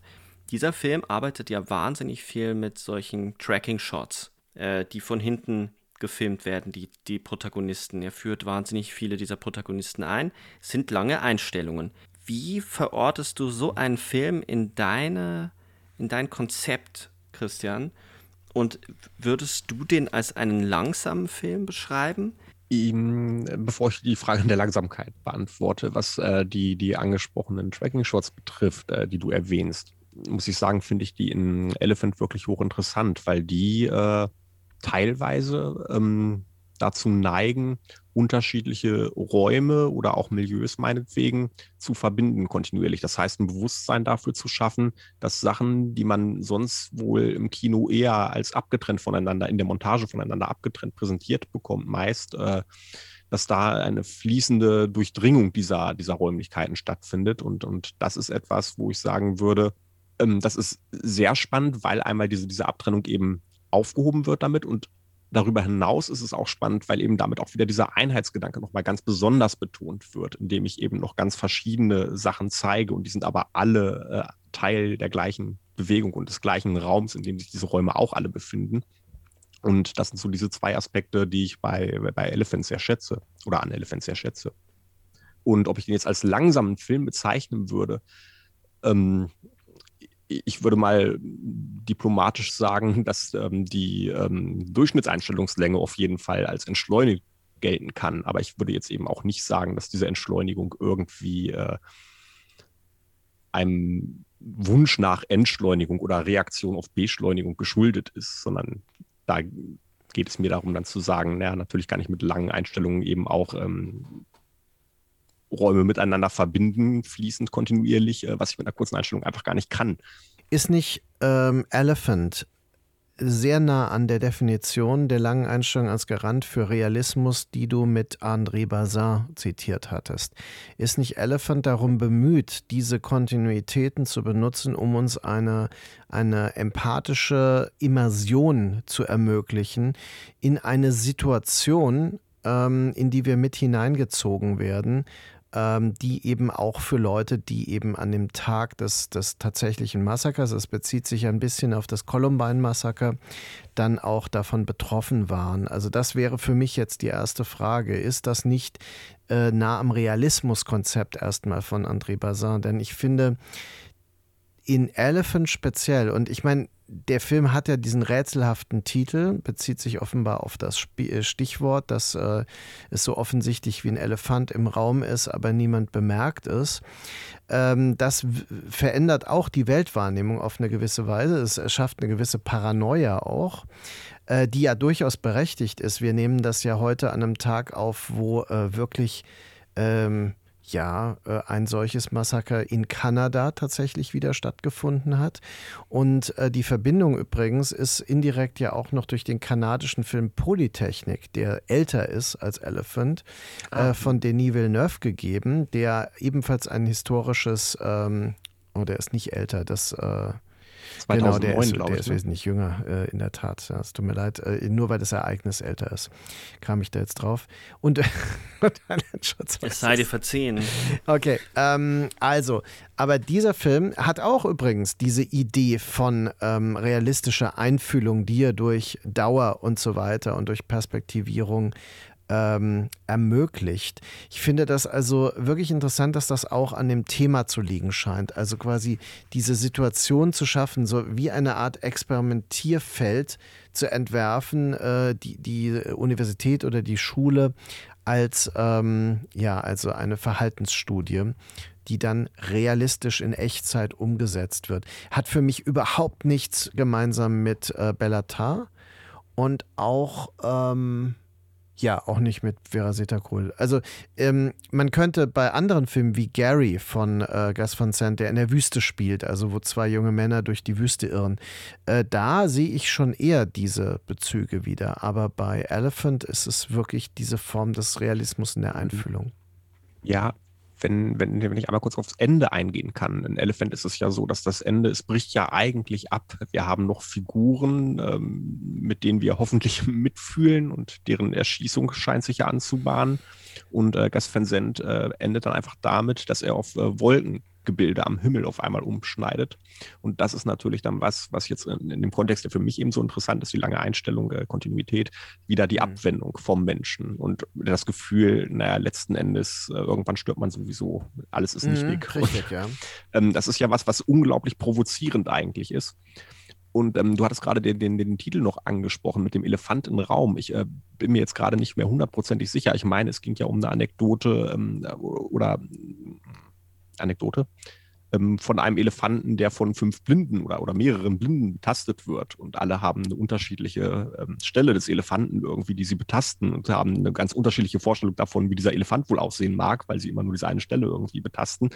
Dieser Film arbeitet ja wahnsinnig viel mit solchen Tracking-Shots, äh, die von hinten gefilmt werden, die, die Protagonisten. Er führt wahnsinnig viele dieser Protagonisten ein. Es sind lange Einstellungen. Wie verortest du so einen Film in deine, in dein Konzept, Christian? Und würdest du den als einen langsamen Film beschreiben? bevor ich die Frage der Langsamkeit beantworte, was äh, die, die angesprochenen Tracking-Shots betrifft, äh, die du erwähnst, muss ich sagen, finde ich die in Elephant wirklich hochinteressant, weil die äh, teilweise ähm, dazu neigen, unterschiedliche Räume oder auch Milieus meinetwegen zu verbinden kontinuierlich. Das heißt, ein Bewusstsein dafür zu schaffen, dass Sachen, die man sonst wohl im Kino eher als abgetrennt voneinander, in der Montage voneinander abgetrennt präsentiert bekommt, meist, äh, dass da eine fließende Durchdringung dieser, dieser Räumlichkeiten stattfindet. Und, und das ist etwas, wo ich sagen würde, ähm, das ist sehr spannend, weil einmal diese, diese Abtrennung eben aufgehoben wird damit und darüber hinaus ist es auch spannend, weil eben damit auch wieder dieser Einheitsgedanke nochmal ganz besonders betont wird, indem ich eben noch ganz verschiedene Sachen zeige und die sind aber alle äh, Teil der gleichen Bewegung und des gleichen Raums, in dem sich diese Räume auch alle befinden. Und das sind so diese zwei Aspekte, die ich bei, bei Elephant sehr schätze oder an Elephant sehr schätze. Und ob ich den jetzt als langsamen Film bezeichnen würde, ähm, ich würde mal diplomatisch sagen, dass ähm, die ähm, Durchschnittseinstellungslänge auf jeden Fall als entschleunigt gelten kann. Aber ich würde jetzt eben auch nicht sagen, dass diese Entschleunigung irgendwie äh, einem Wunsch nach Entschleunigung oder Reaktion auf Beschleunigung geschuldet ist, sondern da geht es mir darum, dann zu sagen, naja, natürlich kann ich mit langen Einstellungen eben auch ähm, Räume miteinander verbinden, fließend, kontinuierlich, äh, was ich mit einer kurzen Einstellung einfach gar nicht kann. Ist nicht ähm, Elephant sehr nah an der Definition der langen Einstellung als Garant für Realismus, die du mit André Bazin zitiert hattest. Ist nicht Elephant darum bemüht, diese Kontinuitäten zu benutzen, um uns eine, eine empathische Immersion zu ermöglichen in eine Situation, ähm, in die wir mit hineingezogen werden, ähm, die eben auch für Leute, die eben an dem Tag des, des tatsächlichen Massakers, es bezieht sich ein bisschen auf das Columbine-Massaker, dann auch davon betroffen waren. Also das wäre für mich jetzt die erste Frage. Ist das nicht äh, nah am Realismuskonzept erstmal von André Bazin? Denn ich finde, in Elephant speziell, und ich meine, der Film hat ja diesen rätselhaften Titel, bezieht sich offenbar auf das äh, Stichwort, dass äh, es so offensichtlich wie ein Elefant im Raum ist, aber niemand bemerkt es. Ähm, das verändert auch die Weltwahrnehmung auf eine gewisse Weise. Es schafft eine gewisse Paranoia auch, äh, die ja durchaus berechtigt ist. Wir nehmen das ja heute an einem Tag auf, wo äh, wirklich ähm, ja, äh, ein solches Massaker in Kanada tatsächlich wieder stattgefunden hat. Und äh, die Verbindung übrigens ist indirekt ja auch noch durch den kanadischen Film Polytechnik, der älter ist als Elephant, äh, ah. von Denis Villeneuve gegeben, der ebenfalls ein historisches, ähm, oh, der ist nicht älter, das 2009, genau, der ist, der ist ne? wesentlich jünger, äh, in der Tat. Ja, es tut mir leid, äh, nur weil das Ereignis älter ist, kam ich da jetzt drauf. Und es sei dir verziehen. Okay, ähm, also, aber dieser Film hat auch übrigens diese Idee von ähm, realistischer Einfühlung, die er durch Dauer und so weiter und durch Perspektivierung ähm, ermöglicht. Ich finde das also wirklich interessant, dass das auch an dem Thema zu liegen scheint. Also quasi diese Situation zu schaffen, so wie eine Art Experimentierfeld zu entwerfen, äh, die, die Universität oder die Schule als ähm, ja, also eine Verhaltensstudie die dann realistisch in Echtzeit umgesetzt wird. Hat für mich überhaupt nichts gemeinsam mit äh, Bellatar und auch ähm, ja, auch nicht mit Vera Setakul. Also ähm, man könnte bei anderen Filmen wie Gary von äh, Gus Van Sant, der in der Wüste spielt, also wo zwei junge Männer durch die Wüste irren, äh, da sehe ich schon eher diese Bezüge wieder. Aber bei Elephant ist es wirklich diese Form des Realismus in der mhm. Einfühlung. Ja, wenn, wenn, wenn ich einmal kurz aufs Ende eingehen kann. In Elephant ist es ja so, dass das Ende, es bricht ja eigentlich ab. Wir haben noch Figuren, ähm, mit denen wir hoffentlich mitfühlen und deren Erschießung scheint sich ja anzubahnen. Und äh, Gas Van Sant äh, endet dann einfach damit, dass er auf äh, Wolken Gebilde am Himmel auf einmal umschneidet. Und das ist natürlich dann was, was jetzt in, in dem Kontext, der für mich eben so interessant ist, die lange Einstellung, äh, Kontinuität, wieder die mhm. Abwendung vom Menschen und das Gefühl, naja, letzten Endes, äh, irgendwann stirbt man sowieso, alles ist nicht mhm, weg. Richtig, ja. Ähm, das ist ja was, was unglaublich provozierend eigentlich ist. Und ähm, du hattest gerade den, den, den Titel noch angesprochen mit dem Elefant im Raum. Ich äh, bin mir jetzt gerade nicht mehr hundertprozentig sicher. Ich meine, es ging ja um eine Anekdote ähm, oder Anekdote, ähm, von einem Elefanten, der von fünf Blinden oder, oder mehreren Blinden betastet wird. Und alle haben eine unterschiedliche ähm, Stelle des Elefanten irgendwie, die sie betasten und haben eine ganz unterschiedliche Vorstellung davon, wie dieser Elefant wohl aussehen mag, weil sie immer nur diese eine Stelle irgendwie betasten.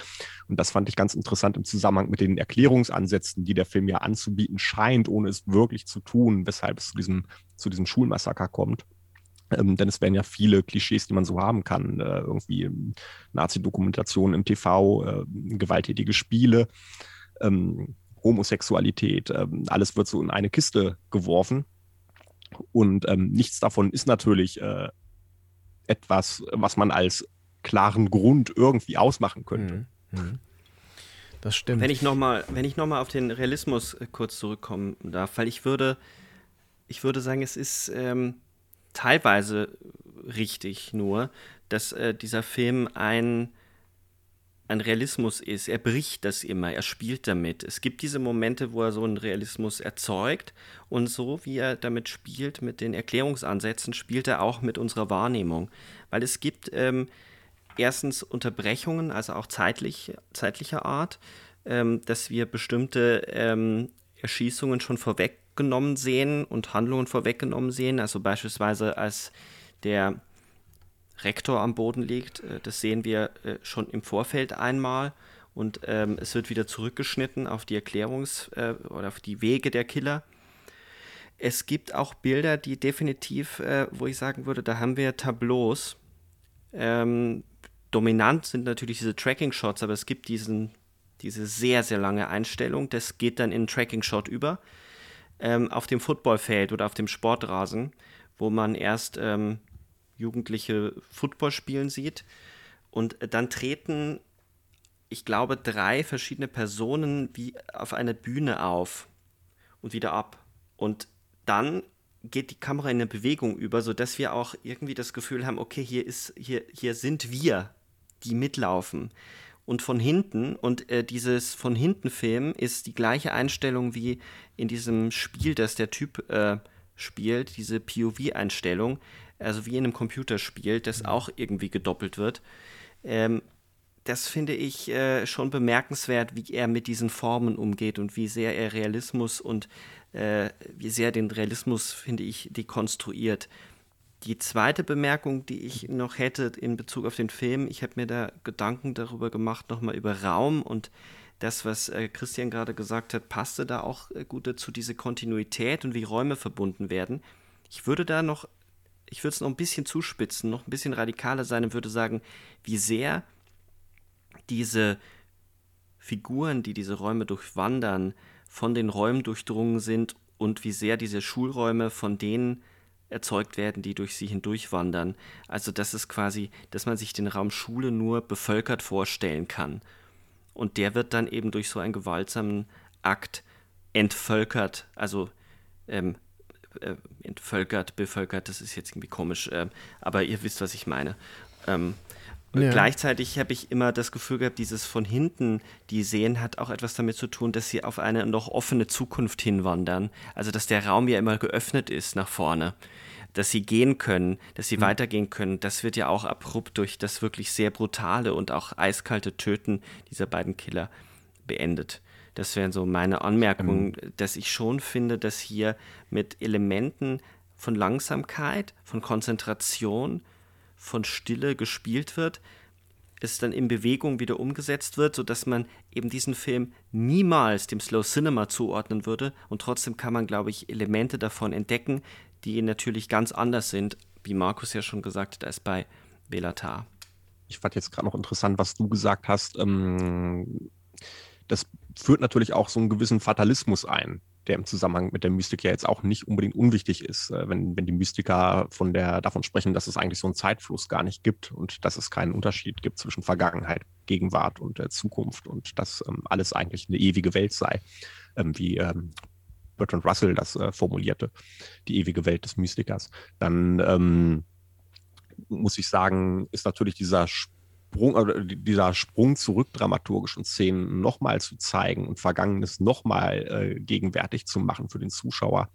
Und das fand ich ganz interessant im Zusammenhang mit den Erklärungsansätzen, die der Film ja anzubieten scheint, ohne es wirklich zu tun, weshalb es zu diesem, zu diesem Schulmassaker kommt. Ähm, denn es werden ja viele Klischees, die man so haben kann. Äh, irgendwie Nazi-Dokumentationen im TV, äh, gewalttätige Spiele, ähm, Homosexualität, äh, alles wird so in eine Kiste geworfen. Und ähm, nichts davon ist natürlich äh, etwas, was man als klaren Grund irgendwie ausmachen könnte. Mhm. mhm. Das stimmt. Wenn ich nochmal noch, auf den Realismus äh, kurz zurückkommen darf, weil ich würde, ich würde sagen, es ist. Teilweise richtig nur, dass äh, dieser Film ein, ein Realismus ist. Er bricht das immer, er spielt damit. Es gibt diese Momente, wo er so einen Realismus erzeugt und so wie er damit spielt, mit den Erklärungsansätzen, spielt er auch mit unserer Wahrnehmung. Weil es gibt ähm, erstens Unterbrechungen, also auch zeitlich, zeitlicher Art, ähm, dass wir bestimmte ähm, Erschießungen schon vorweggenommen sehen und Handlungen vorweggenommen sehen. Also beispielsweise als der Rektor am Boden liegt. Äh, das sehen wir äh, schon im Vorfeld einmal. Und ähm, es wird wieder zurückgeschnitten auf die Erklärungs- äh, oder auf die Wege der Killer. Es gibt auch Bilder, die definitiv, äh, wo ich sagen würde, da haben wir Tableaus. Ähm, dominant sind natürlich diese Tracking-Shots, aber es gibt diesen, diese sehr, sehr lange Einstellung. Das geht dann in Tracking-Shot über. Ähm, auf dem Footballfeld oder auf dem Sportrasen, wo man erst ähm, Jugendliche Football spielen sieht. Und dann treten, ich glaube, drei verschiedene Personen wie auf einer Bühne auf und wieder ab. Und dann geht die Kamera in eine Bewegung über, sodass wir auch irgendwie das Gefühl haben, okay, hier ist, hier, hier sind wir, die mitlaufen. Und von hinten, und äh, dieses von hinten Film ist die gleiche Einstellung wie in diesem Spiel, das der Typ äh, spielt, diese POV-Einstellung also wie in einem Computerspiel, das mhm. auch irgendwie gedoppelt wird. Ähm, das finde ich äh, schon bemerkenswert, wie er mit diesen Formen umgeht und wie sehr er Realismus und äh, wie sehr den Realismus, finde ich, dekonstruiert. Die zweite Bemerkung, die ich noch hätte in Bezug auf den Film, ich habe mir da Gedanken darüber gemacht, nochmal über Raum und das, was äh, Christian gerade gesagt hat, passte da auch äh, gut dazu, diese Kontinuität und wie Räume verbunden werden. Ich würde da noch ich würde es noch ein bisschen zuspitzen, noch ein bisschen radikaler sein und würde sagen, wie sehr diese Figuren, die diese Räume durchwandern, von den Räumen durchdrungen sind und wie sehr diese Schulräume von denen erzeugt werden, die durch sie hindurchwandern. Also das ist quasi, dass man sich den Raum Schule nur bevölkert vorstellen kann. Und der wird dann eben durch so einen gewaltsamen Akt entvölkert, also ähm, äh, entvölkert, bevölkert, das ist jetzt irgendwie komisch, äh, aber ihr wisst, was ich meine. Ähm, ja. Gleichzeitig habe ich immer das Gefühl gehabt, dieses von hinten, die sehen, hat auch etwas damit zu tun, dass sie auf eine noch offene Zukunft hinwandern. Also, dass der Raum ja immer geöffnet ist nach vorne. Dass sie gehen können, dass sie mhm. weitergehen können. Das wird ja auch abrupt durch das wirklich sehr brutale und auch eiskalte Töten dieser beiden Killer beendet. Das wären so meine Anmerkungen, ähm. dass ich schon finde, dass hier mit Elementen von Langsamkeit, von Konzentration, von Stille gespielt wird, es dann in Bewegung wieder umgesetzt wird, sodass man eben diesen Film niemals dem Slow Cinema zuordnen würde. Und trotzdem kann man, glaube ich, Elemente davon entdecken, die natürlich ganz anders sind, wie Markus ja schon gesagt hat, als bei Belatar. Ich fand jetzt gerade noch interessant, was du gesagt hast. Ähm, das führt natürlich auch so einen gewissen Fatalismus ein, der im Zusammenhang mit der Mystik ja jetzt auch nicht unbedingt unwichtig ist, äh, wenn, wenn die Mystiker von der, davon sprechen, dass es eigentlich so einen Zeitfluss gar nicht gibt und dass es keinen Unterschied gibt zwischen Vergangenheit, Gegenwart und äh, Zukunft und dass ähm, alles eigentlich eine ewige Welt sei, ähm, wie ähm, Bertrand Russell das äh, formulierte, die ewige Welt des Mystikers, dann ähm, muss ich sagen, ist natürlich dieser Sprung, oder dieser Sprung zurück dramaturgischen Szenen nochmal zu zeigen und Vergangenes nochmal äh, gegenwärtig zu machen für den Zuschauer.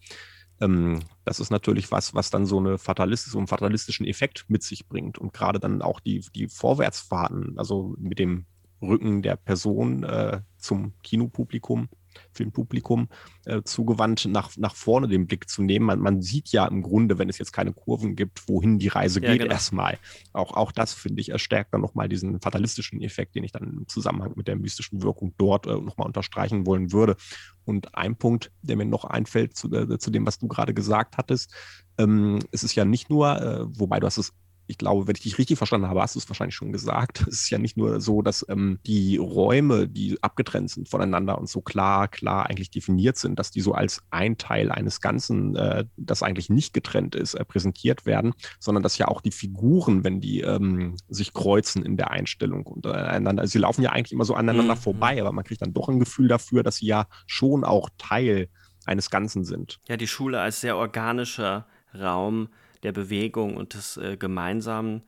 Ähm, das ist natürlich was, was dann so, eine Fatalist so einen fatalistischen Effekt mit sich bringt und gerade dann auch die, die Vorwärtsfahrten, also mit dem Rücken der Person äh, zum Kinopublikum Filmpublikum äh, zugewandt, nach, nach vorne den Blick zu nehmen. Man, man, sieht ja im Grunde, wenn es jetzt keine Kurven gibt, wohin die Reise ja, geht genau. erstmal. Auch, auch das, finde ich, erstärkt dann nochmal diesen fatalistischen Effekt, den ich dann im Zusammenhang mit der mystischen Wirkung dort äh, nochmal unterstreichen wollen würde. Und ein Punkt, der mir noch einfällt zu, äh, zu dem, was du gerade gesagt hattest, ähm, es ist ja nicht nur, äh, wobei du hast es ich glaube, wenn ich dich richtig verstanden habe, hast du es wahrscheinlich schon gesagt. Es ist ja nicht nur so, dass ähm, die Räume, die abgetrennt sind voneinander und so klar, klar eigentlich definiert sind, dass die so als ein Teil eines Ganzen, äh, das eigentlich nicht getrennt ist, äh, präsentiert werden, sondern dass ja auch die Figuren, wenn die ähm, sich kreuzen in der Einstellung untereinander, also sie laufen ja eigentlich immer so aneinander mhm. vorbei, aber man kriegt dann doch ein Gefühl dafür, dass sie ja schon auch Teil eines Ganzen sind. Ja, die Schule als sehr organischer Raum der Bewegung und des äh, Gemeinsamen,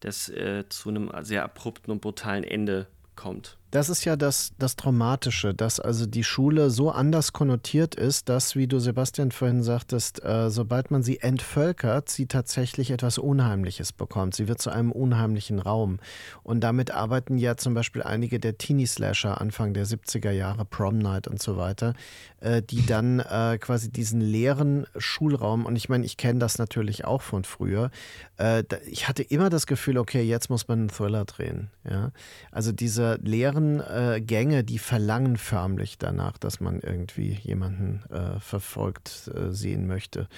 das äh, zu einem sehr abrupten und brutalen Ende kommt. Das ist ja das, das Traumatische, dass also die Schule so anders konnotiert ist, dass, wie du Sebastian vorhin sagtest, äh, sobald man sie entvölkert, sie tatsächlich etwas Unheimliches bekommt. Sie wird zu einem unheimlichen Raum. Und damit arbeiten ja zum Beispiel einige der Teenie-Slasher Anfang der 70er Jahre, Prom Night und so weiter, äh, die dann äh, quasi diesen leeren Schulraum, und ich meine, ich kenne das natürlich auch von früher, äh, ich hatte immer das Gefühl, okay, jetzt muss man einen Thriller drehen. Ja? Also diese leeren anderen äh, Gänge, die verlangen förmlich danach, dass man irgendwie jemanden äh, verfolgt äh, sehen möchte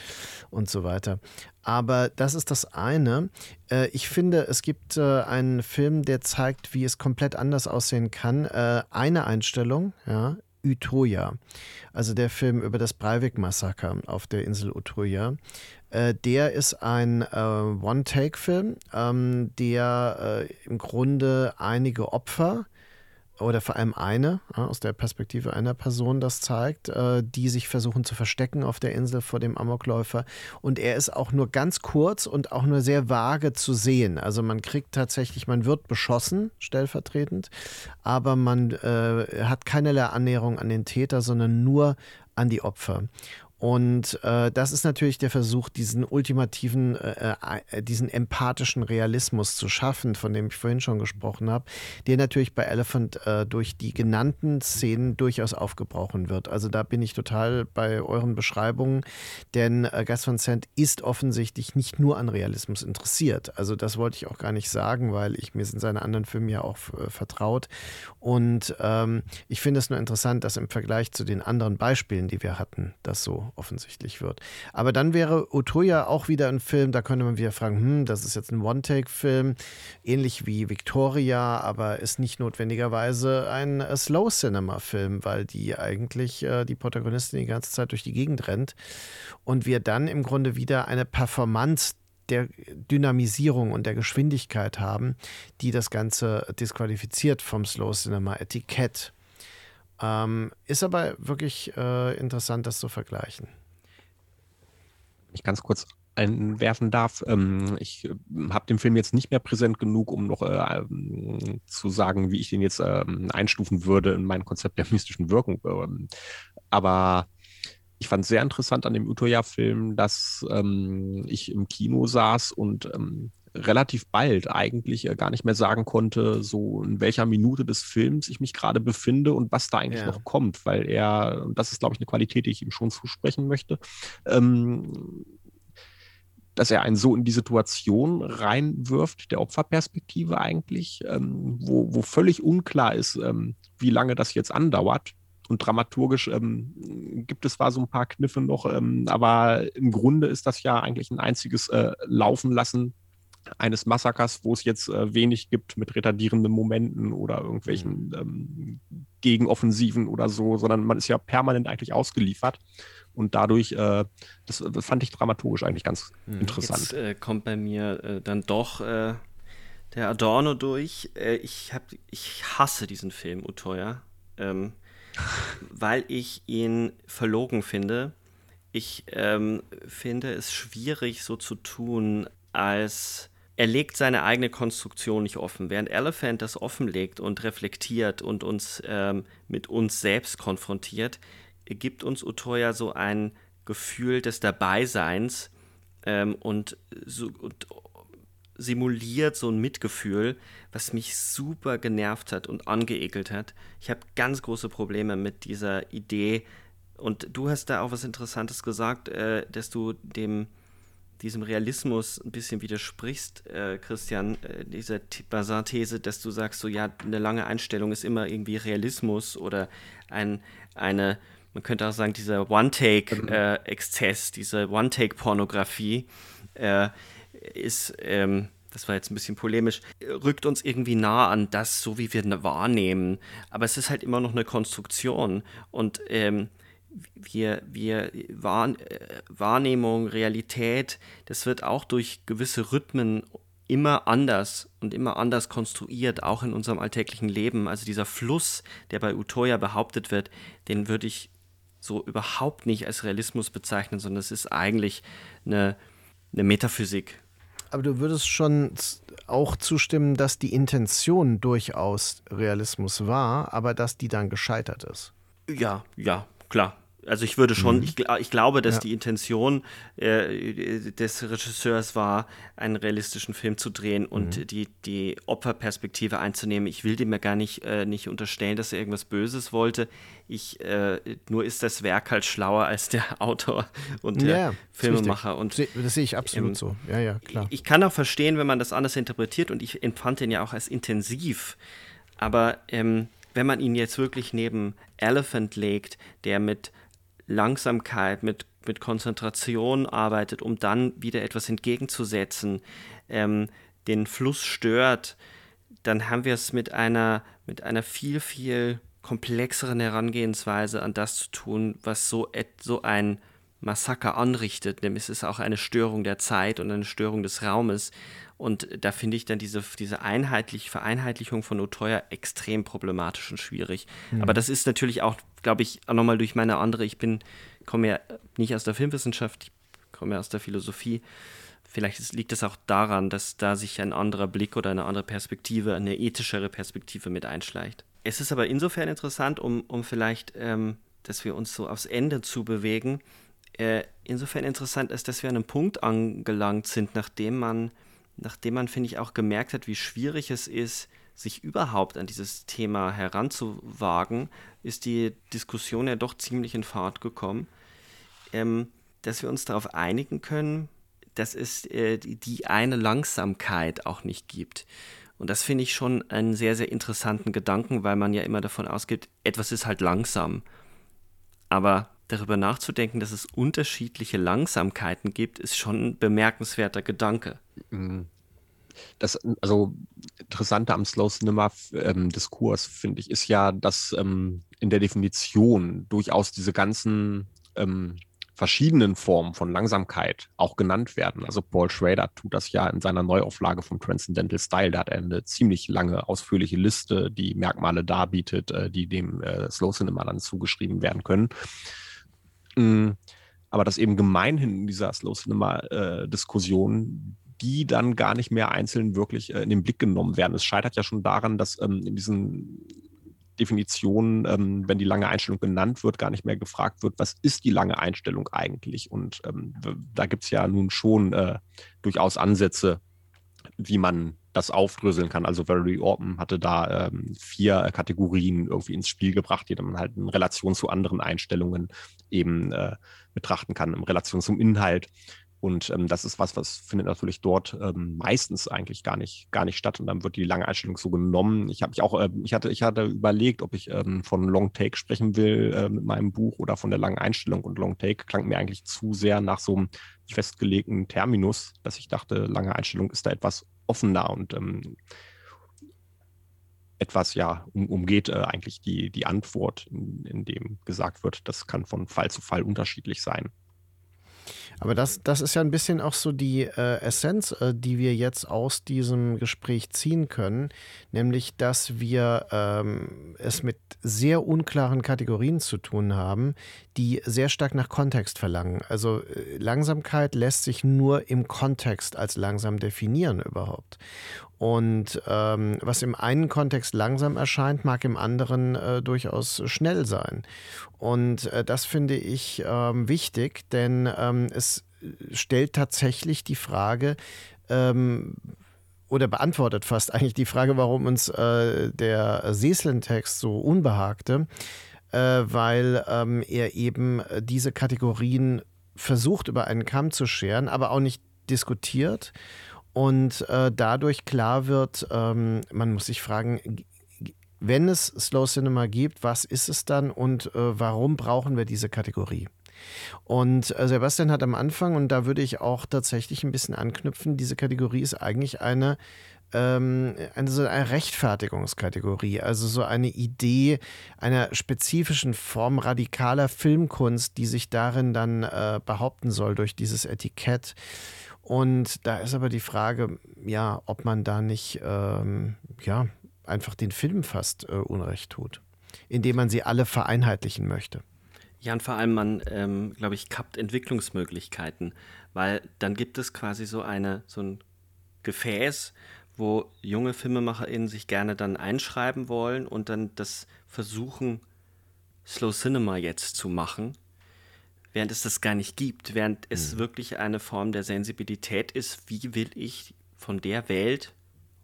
und so weiter. Aber das ist das eine. Äh, ich finde, es gibt äh, einen Film, der zeigt, wie es komplett anders aussehen kann. Äh, eine Einstellung, ja, Utøya, also der Film über das Breivik-Massaker auf der Insel Utøya. Äh, der ist ein äh, One-Take-Film, ähm, der äh, im Grunde einige Opfer oder vor allem eine, aus der Perspektive einer Person das zeigt, äh, die sich versuchen zu verstecken auf der Insel vor dem Amokläufer. Und er ist auch nur ganz kurz und auch nur sehr vage zu sehen. Also man kriegt tatsächlich, man wird beschossen, stellvertretend, aber man äh, hat keinerlei Annäherung an den Täter, sondern nur an die Opfer. Und äh, das ist natürlich der Versuch, diesen ultimativen, äh, äh, diesen empathischen Realismus zu schaffen, von dem ich vorhin schon gesprochen habe, der natürlich bei Elephant äh, durch die genannten Szenen durchaus aufgebrochen wird. Also da bin ich total bei euren Beschreibungen, denn äh, Gas van Sant ist offensichtlich nicht nur an Realismus interessiert. Also das wollte ich auch gar nicht sagen, weil ich mir in seinen anderen Filmen ja auch äh, vertraut. Und ähm, ich finde es nur interessant, dass im Vergleich zu den anderen Beispielen, die wir hatten, das so offensichtlich wird. Aber dann wäre Otoya auch wieder ein Film, da könnte man wieder fragen, hm, das ist jetzt ein One-Take-Film, ähnlich wie Victoria, aber ist nicht notwendigerweise ein äh, Slow-Cinema-Film, weil die eigentlich äh, die Protagonistin die ganze Zeit durch die Gegend rennt und wir dann im Grunde wieder eine Performance der Dynamisierung und der Geschwindigkeit haben, die das Ganze disqualifiziert vom Slow Cinema Etikett. Ähm, ist aber wirklich äh, interessant, das zu vergleichen. Ich ganz kurz einwerfen darf. Ähm, ich äh, habe den Film jetzt nicht mehr präsent genug, um noch äh, ähm, zu sagen, wie ich den jetzt äh, einstufen würde in mein Konzept der mystischen Wirkung. Ähm, aber ich fand es sehr interessant an dem Utoya-Film, dass ähm, ich im Kino saß und ähm, relativ bald eigentlich äh, gar nicht mehr sagen konnte, so in welcher Minute des Films ich mich gerade befinde und was da eigentlich ja. noch kommt, weil er, und das ist, glaube ich, eine Qualität, die ich ihm schon zusprechen möchte, ähm, dass er einen so in die Situation reinwirft, der Opferperspektive eigentlich, ähm, wo, wo völlig unklar ist, ähm, wie lange das jetzt andauert. Und dramaturgisch ähm, gibt es zwar so ein paar Kniffe noch, ähm, aber im Grunde ist das ja eigentlich ein einziges äh, Laufen lassen eines Massakers, wo es jetzt äh, wenig gibt mit retardierenden Momenten oder irgendwelchen mhm. ähm, Gegenoffensiven oder so, sondern man ist ja permanent eigentlich ausgeliefert. Und dadurch, äh, das, das, fand ich dramaturgisch eigentlich ganz mhm. interessant. Jetzt äh, kommt bei mir äh, dann doch äh, der Adorno durch. Äh, ich, hab, ich hasse diesen Film, Utoya, ähm, weil ich ihn verlogen finde. Ich ähm, finde es schwierig, so zu tun, als er legt seine eigene Konstruktion nicht offen. Während Elephant das offenlegt und reflektiert und uns ähm, mit uns selbst konfrontiert, gibt uns Utoya so ein Gefühl des Dabeiseins ähm, und, so, und simuliert so ein Mitgefühl, was mich super genervt hat und angeekelt hat. Ich habe ganz große Probleme mit dieser Idee. Und du hast da auch was Interessantes gesagt, äh, dass du dem diesem Realismus ein bisschen widersprichst, äh, Christian, äh, dieser Bazar-These, dass du sagst, so ja, eine lange Einstellung ist immer irgendwie Realismus oder ein, eine, man könnte auch sagen, dieser One-Take-Exzess, äh, diese One-Take-Pornografie äh, ist, ähm, das war jetzt ein bisschen polemisch, rückt uns irgendwie nah an das, so wie wir wahrnehmen. Aber es ist halt immer noch eine Konstruktion und ähm, wir, wir Wahr, äh, Wahrnehmung, Realität, das wird auch durch gewisse Rhythmen immer anders und immer anders konstruiert, auch in unserem alltäglichen Leben. Also dieser Fluss, der bei Utoya behauptet wird, den würde ich so überhaupt nicht als Realismus bezeichnen, sondern es ist eigentlich eine, eine Metaphysik. Aber du würdest schon auch zustimmen, dass die Intention durchaus Realismus war, aber dass die dann gescheitert ist. Ja, ja, klar. Also ich würde schon, mhm. ich, ich, glaube, dass ja. die Intention äh, des Regisseurs war, einen realistischen Film zu drehen und mhm. die, die Opferperspektive einzunehmen. Ich will dem ja gar nicht, äh, nicht unterstellen, dass er irgendwas Böses wollte. Ich, äh, nur ist das Werk halt schlauer als der Autor und der ja, Filmemacher. Und, das sehe ich absolut ähm, so. Ja, ja, klar. Ich kann auch verstehen, wenn man das anders interpretiert und ich empfand den ja auch als intensiv. Aber ähm, wenn man ihn jetzt wirklich neben Elephant legt, der mit Langsamkeit, mit, mit Konzentration arbeitet, um dann wieder etwas entgegenzusetzen, ähm, den Fluss stört, dann haben wir es mit einer, mit einer viel, viel komplexeren Herangehensweise an das zu tun, was so, so ein Massaker anrichtet. Nämlich es ist auch eine Störung der Zeit und eine Störung des Raumes. Und da finde ich dann diese, diese einheitliche Vereinheitlichung von Otoya extrem problematisch und schwierig. Mhm. Aber das ist natürlich auch, glaube ich, auch nochmal durch meine andere, ich bin, komme ja nicht aus der Filmwissenschaft, ich komme ja aus der Philosophie. Vielleicht liegt es auch daran, dass da sich ein anderer Blick oder eine andere Perspektive, eine ethischere Perspektive mit einschleicht. Es ist aber insofern interessant, um, um vielleicht, ähm, dass wir uns so aufs Ende zu bewegen, äh, insofern interessant ist, dass wir an einem Punkt angelangt sind, nachdem man nachdem man, finde ich, auch gemerkt hat, wie schwierig es ist, sich überhaupt an dieses Thema heranzuwagen, ist die Diskussion ja doch ziemlich in Fahrt gekommen, ähm, dass wir uns darauf einigen können, dass es äh, die eine Langsamkeit auch nicht gibt. Und das finde ich schon einen sehr, sehr interessanten Gedanken, weil man ja immer davon ausgeht, etwas ist halt langsam. Aber darüber nachzudenken, dass es unterschiedliche Langsamkeiten gibt, ist schon ein bemerkenswerter Gedanke. Mhm. Das, also Interessante am Slow Cinema ähm, Diskurs, finde ich, ist ja, dass ähm, in der Definition durchaus diese ganzen ähm, verschiedenen Formen von Langsamkeit auch genannt werden. Also Paul Schrader tut das ja in seiner Neuauflage vom Transcendental Style. Da hat er eine ziemlich lange, ausführliche Liste, die Merkmale darbietet, äh, die dem äh, Slow Cinema dann zugeschrieben werden können. Mm, aber dass eben gemeinhin in dieser Slow Cinema-Diskussion die dann gar nicht mehr einzeln wirklich äh, in den Blick genommen werden. Es scheitert ja schon daran, dass ähm, in diesen Definitionen, ähm, wenn die lange Einstellung genannt wird, gar nicht mehr gefragt wird, was ist die lange Einstellung eigentlich? Und ähm, da gibt es ja nun schon äh, durchaus Ansätze, wie man das aufdröseln kann. Also Valerie Orton hatte da ähm, vier äh, Kategorien irgendwie ins Spiel gebracht, die man halt in Relation zu anderen Einstellungen eben äh, betrachten kann, in Relation zum Inhalt. Und ähm, das ist was, was findet natürlich dort ähm, meistens eigentlich gar nicht, gar nicht statt. Und dann wird die lange Einstellung so genommen. Ich habe mich auch, äh, ich hatte, ich hatte überlegt, ob ich ähm, von Long Take sprechen will äh, mit meinem Buch oder von der langen Einstellung. Und Long Take klang mir eigentlich zu sehr nach so einem festgelegten Terminus, dass ich dachte, lange Einstellung ist da etwas offener und ähm, etwas ja um, umgeht äh, eigentlich die, die Antwort, in, in dem gesagt wird, das kann von Fall zu Fall unterschiedlich sein. Aber das, das ist ja ein bisschen auch so die äh, Essenz, äh, die wir jetzt aus diesem Gespräch ziehen können, nämlich dass wir ähm, es mit sehr unklaren Kategorien zu tun haben, die sehr stark nach Kontext verlangen. Also äh, Langsamkeit lässt sich nur im Kontext als langsam definieren überhaupt. Und ähm, was im einen Kontext langsam erscheint, mag im anderen äh, durchaus schnell sein. Und äh, das finde ich ähm, wichtig, denn ähm, es stellt tatsächlich die Frage, ähm, oder beantwortet fast eigentlich die Frage, warum uns äh, der Seslen-Text so unbehagte, äh, weil ähm, er eben diese Kategorien versucht über einen Kamm zu scheren, aber auch nicht diskutiert und äh, dadurch klar wird, ähm, man muss sich fragen, wenn es Slow Cinema gibt, was ist es dann und äh, warum brauchen wir diese Kategorie? Und äh, Sebastian hat am Anfang, und da würde ich auch tatsächlich ein bisschen anknüpfen, diese Kategorie ist eigentlich eine ähm, eine, so eine Rechtfertigungskategorie, also so eine Idee einer spezifischen Form radikaler Filmkunst, die sich darin dann äh, behaupten soll durch dieses Etikett. Und da ist aber die Frage, ja, ob man da nicht ähm, ja, einfach den Film fast äh, Unrecht tut, indem man sie alle vereinheitlichen möchte. Ja, und vor allem man, ähm, glaube ich, kappt Entwicklungsmöglichkeiten, weil dann gibt es quasi so eine, so ein Gefäß, wo junge FilmemacherInnen sich gerne dann einschreiben wollen und dann das versuchen, Slow Cinema jetzt zu machen, während es das gar nicht gibt, während es mhm. wirklich eine Form der Sensibilität ist, wie will ich von der Welt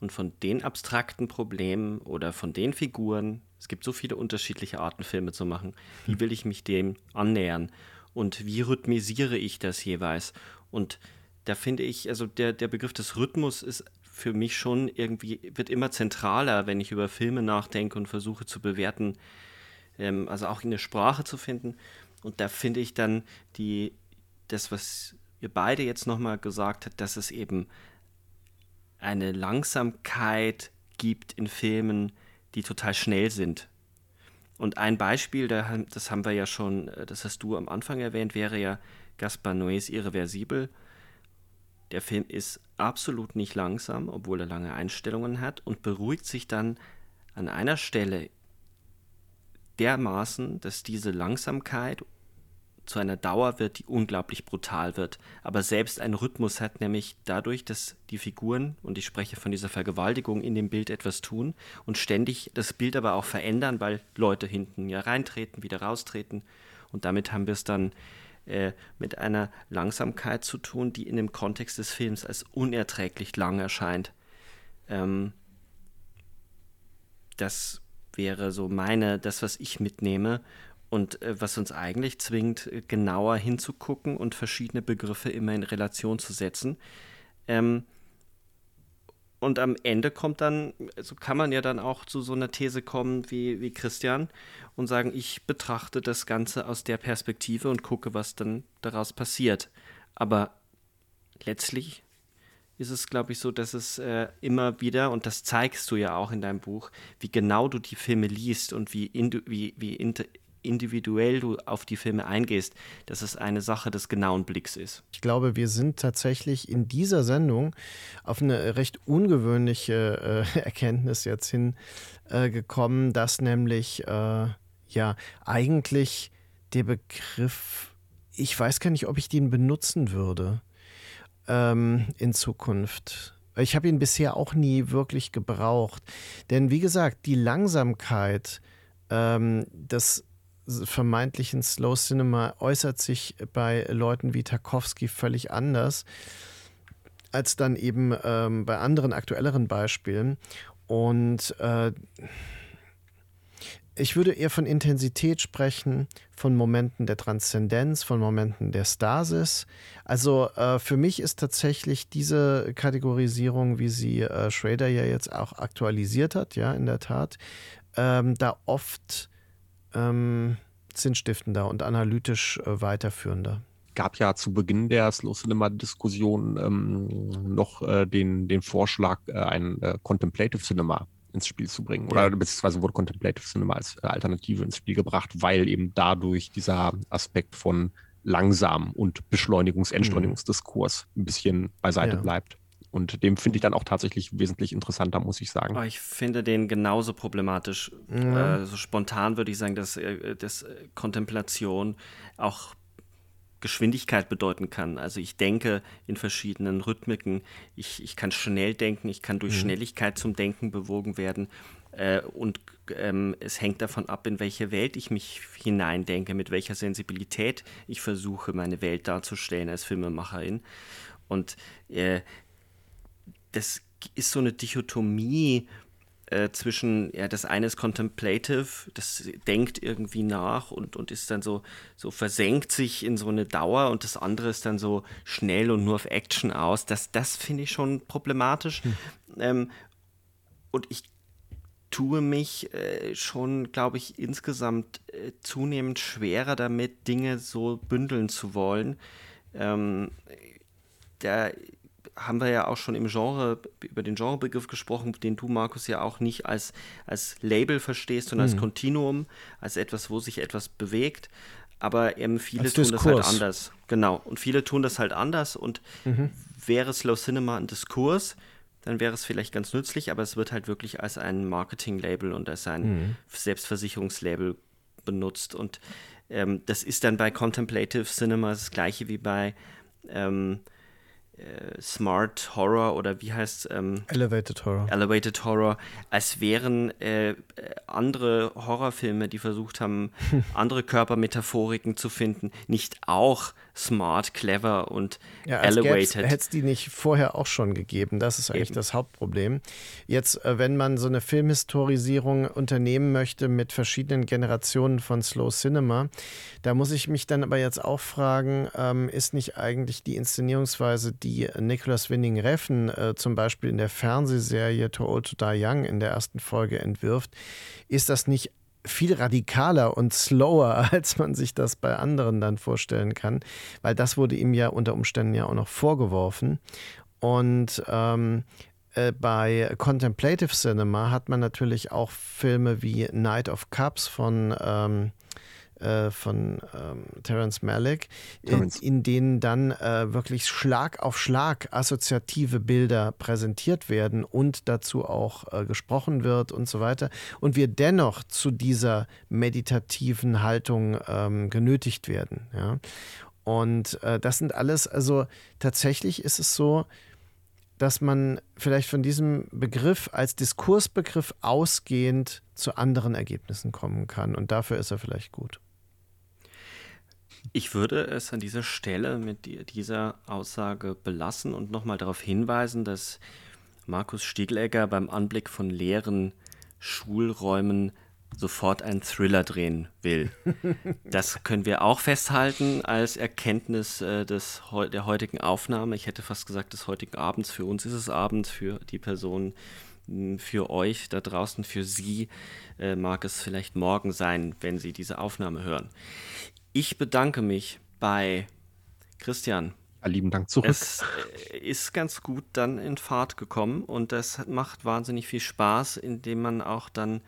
und von den abstrakten Problemen oder von den Figuren, es gibt so viele unterschiedliche Arten, Filme zu machen, wie hm. will ich mich dem annähern und wie rhythmisiere ich das jeweils? Und da finde ich, also der, der Begriff des Rhythmus ist für mich schon irgendwie, wird immer zentraler, wenn ich über Filme nachdenke und versuche zu bewerten, ähm, also auch in der Sprache zu finden. Und da finde ich dann die, das, was ihr beide jetzt nochmal gesagt habt, dass es eben eine Langsamkeit gibt in Filmen, die total schnell sind. Und ein Beispiel, das haben wir ja schon, äh, das hast du am Anfang erwähnt, wäre ja Gaspar Noés Irreversibel. Der Film ist absolut nicht langsam, obwohl er lange Einstellungen hat und beruhigt sich dann an einer Stelle dermaßen, dass diese Langsamkeit zu einer Dauer wird, die unglaublich brutal wird, aber selbst einen Rhythmus hat, nämlich dadurch, dass die Figuren, und ich spreche von dieser Vergewaltigung, in dem Bild etwas tun und ständig das Bild aber auch verändern, weil Leute hinten ja reintreten, wieder raustreten. Und damit haben wir es dann äh, mit einer Langsamkeit zu tun, die in dem Kontext des Films als unerträglich lang erscheint. Ähm, das wäre so meine, das, was ich mitnehme und äh, was uns eigentlich zwingt, äh, genauer hinzugucken und verschiedene Begriffe immer in Relation zu setzen. Ähm, und am Ende kommt dann, so also kann man ja dann auch zu so einer These kommen wie, wie Christian und sagen, ich betrachte das Ganze aus der Perspektive und gucke, was dann daraus passiert. Aber letztlich ist es, glaube ich, so, dass es äh, immer wieder, und das zeigst du ja auch in deinem Buch, wie genau du die Filme liest und wie, wie, wie individuell du auf die Filme eingehst, dass es eine Sache des genauen Blicks ist. Ich glaube, wir sind tatsächlich in dieser Sendung auf eine recht ungewöhnliche äh, Erkenntnis jetzt hingekommen, äh, dass nämlich äh, ja eigentlich der Begriff, ich weiß gar nicht, ob ich den benutzen würde ähm, in Zukunft. Ich habe ihn bisher auch nie wirklich gebraucht. Denn wie gesagt, die Langsamkeit, ähm, das vermeintlichen Slow Cinema äußert sich bei Leuten wie Tarkovsky völlig anders als dann eben ähm, bei anderen aktuelleren Beispielen. Und äh, ich würde eher von Intensität sprechen, von Momenten der Transzendenz, von Momenten der Stasis. Also äh, für mich ist tatsächlich diese Kategorisierung, wie sie äh, Schrader ja jetzt auch aktualisiert hat, ja, in der Tat, ähm, da oft ähm, sinnstiftender und analytisch äh, weiterführender gab ja zu Beginn der Slow Cinema Diskussion ähm, noch äh, den, den Vorschlag, äh, ein äh, Contemplative Cinema ins Spiel zu bringen. Oder beziehungsweise wurde Contemplative Cinema als äh, Alternative ins Spiel gebracht, weil eben dadurch dieser Aspekt von langsam und Beschleunigungs-, Entschleunigungsdiskurs ein bisschen beiseite ja. bleibt. Und dem finde ich dann auch tatsächlich wesentlich interessanter, muss ich sagen. Oh, ich finde den genauso problematisch. Ja. Äh, so spontan würde ich sagen, dass, äh, dass äh, Kontemplation auch Geschwindigkeit bedeuten kann. Also ich denke in verschiedenen Rhythmiken. Ich, ich kann schnell denken, ich kann durch mhm. Schnelligkeit zum Denken bewogen werden. Äh, und ähm, es hängt davon ab, in welche Welt ich mich hineindenke, mit welcher Sensibilität ich versuche, meine Welt darzustellen als Filmemacherin. Und äh, das ist so eine Dichotomie äh, zwischen, ja, das eine ist contemplative, das denkt irgendwie nach und, und ist dann so, so versenkt sich in so eine Dauer und das andere ist dann so schnell und nur auf Action aus. Das, das finde ich schon problematisch. Hm. Ähm, und ich tue mich äh, schon, glaube ich, insgesamt äh, zunehmend schwerer damit, Dinge so bündeln zu wollen. Ähm, da haben wir ja auch schon im Genre, über den Genrebegriff gesprochen, den du, Markus, ja auch nicht als, als Label verstehst, sondern mhm. als Kontinuum, als etwas, wo sich etwas bewegt. Aber eben viele als tun Diskurs. das halt anders. Genau. Und viele tun das halt anders. Und mhm. wäre Slow Cinema ein Diskurs, dann wäre es vielleicht ganz nützlich, aber es wird halt wirklich als ein Marketing-Label und als ein mhm. Selbstversicherungslabel benutzt. Und ähm, das ist dann bei Contemplative Cinema das gleiche wie bei ähm, äh, Smart Horror oder wie heißt ähm, Elevated Horror. Elevated Horror, als wären äh, andere Horrorfilme, die versucht haben, andere Körpermetaphoriken zu finden, nicht auch smart, clever und ja, elevated. Hätte es die nicht vorher auch schon gegeben. Das ist eigentlich Eben. das Hauptproblem. Jetzt, äh, wenn man so eine Filmhistorisierung unternehmen möchte mit verschiedenen Generationen von Slow Cinema, da muss ich mich dann aber jetzt auch fragen, ähm, ist nicht eigentlich die Inszenierungsweise, die Nicholas Winning Reffen äh, zum Beispiel in der Fernsehserie To Old to Die Young in der ersten Folge entwirft, ist das nicht viel radikaler und slower, als man sich das bei anderen dann vorstellen kann, weil das wurde ihm ja unter Umständen ja auch noch vorgeworfen. Und ähm, äh, bei Contemplative Cinema hat man natürlich auch Filme wie Night of Cups von ähm, äh, von ähm, Terence Malick, in, in, denen dann äh, wirklich Schlag auf Schlag assoziative Bilder präsentiert werden und dazu auch äh, gesprochen wird und so weiter. Und wir dennoch zu dieser meditativen Haltung ähm, genötigt werden. Ja? Und äh, das sind alles, also tatsächlich ist es so, dass man vielleicht von diesem Begriff als Diskursbegriff ausgehend zu anderen Ergebnissen kommen kann. Und dafür ist er vielleicht gut. Ich würde es an dieser Stelle mit dieser Aussage belassen und nochmal darauf hinweisen, dass Markus Stiegelegger beim Anblick von leeren Schulräumen sofort einen Thriller drehen will. Das können wir auch festhalten als Erkenntnis äh, des, der heutigen Aufnahme. Ich hätte fast gesagt des heutigen Abends. Für uns ist es Abend, für die Person, für euch da draußen, für Sie äh, mag es vielleicht morgen sein, wenn Sie diese Aufnahme hören. Ich bedanke mich bei Christian. Ja, lieben Dank zurück. Es äh, ist ganz gut dann in Fahrt gekommen und das macht wahnsinnig viel Spaß, indem man auch dann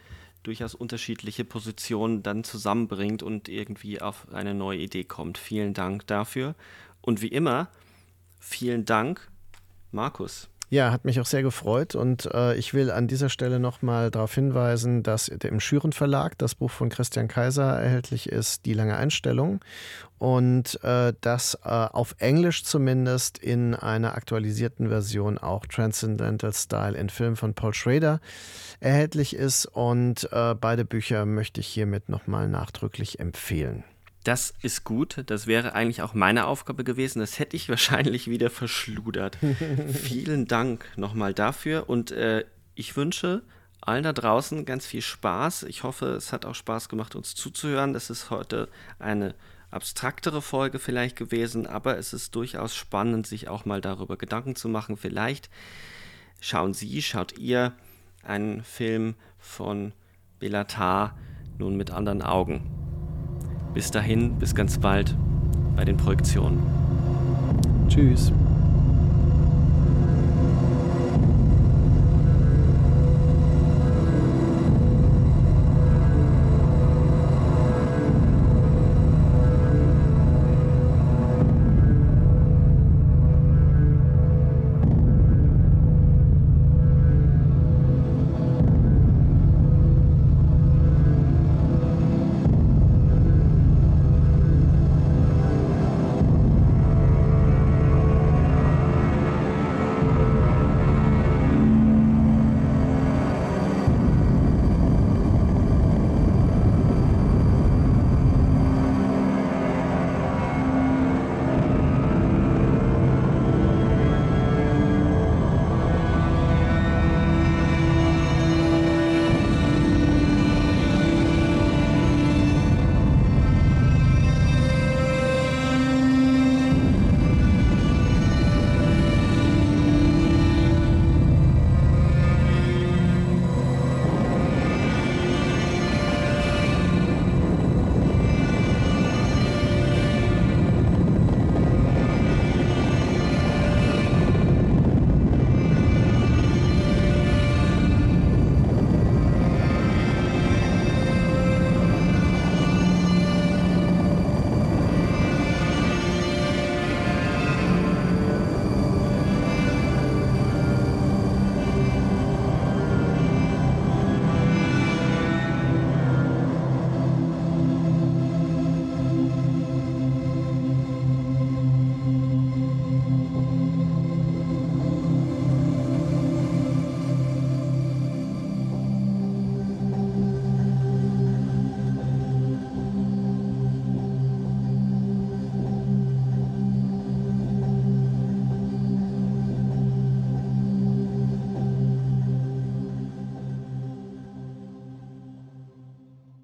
durchaus unterschiedliche Positionen dann zusammenbringt und irgendwie auf eine neue Idee kommt. Vielen Dank dafür. Und wie immer, vielen Dank, Markus. Ja, hat mich auch sehr gefreut und äh, ich will an dieser Stelle nochmal darauf hinweisen, dass im Schüren Verlag das Buch von Christian Kaiser erhältlich ist, Die lange Einstellung und äh, dass äh, auf Englisch zumindest in einer aktualisierten Version auch Transcendental Style in Film von Paul Schrader erhältlich ist und äh, beide Bücher möchte ich hiermit nochmal nachdrücklich empfehlen. Das ist gut. Das wäre eigentlich auch meine Aufgabe gewesen. Das hätte ich wahrscheinlich wieder verschludert. Vielen Dank nochmal dafür und äh, ich wünsche allen da draußen ganz viel Spaß. Ich hoffe, es hat auch Spaß gemacht, uns zuzuhören. Das ist heute eine abstraktere Folge vielleicht gewesen, aber es ist durchaus spannend, sich auch mal darüber Gedanken zu machen. Vielleicht schauen Sie, schaut ihr einen Film von Belatar nun mit anderen Augen. Bis dahin, bis ganz bald bei den Projektionen. Tschüss.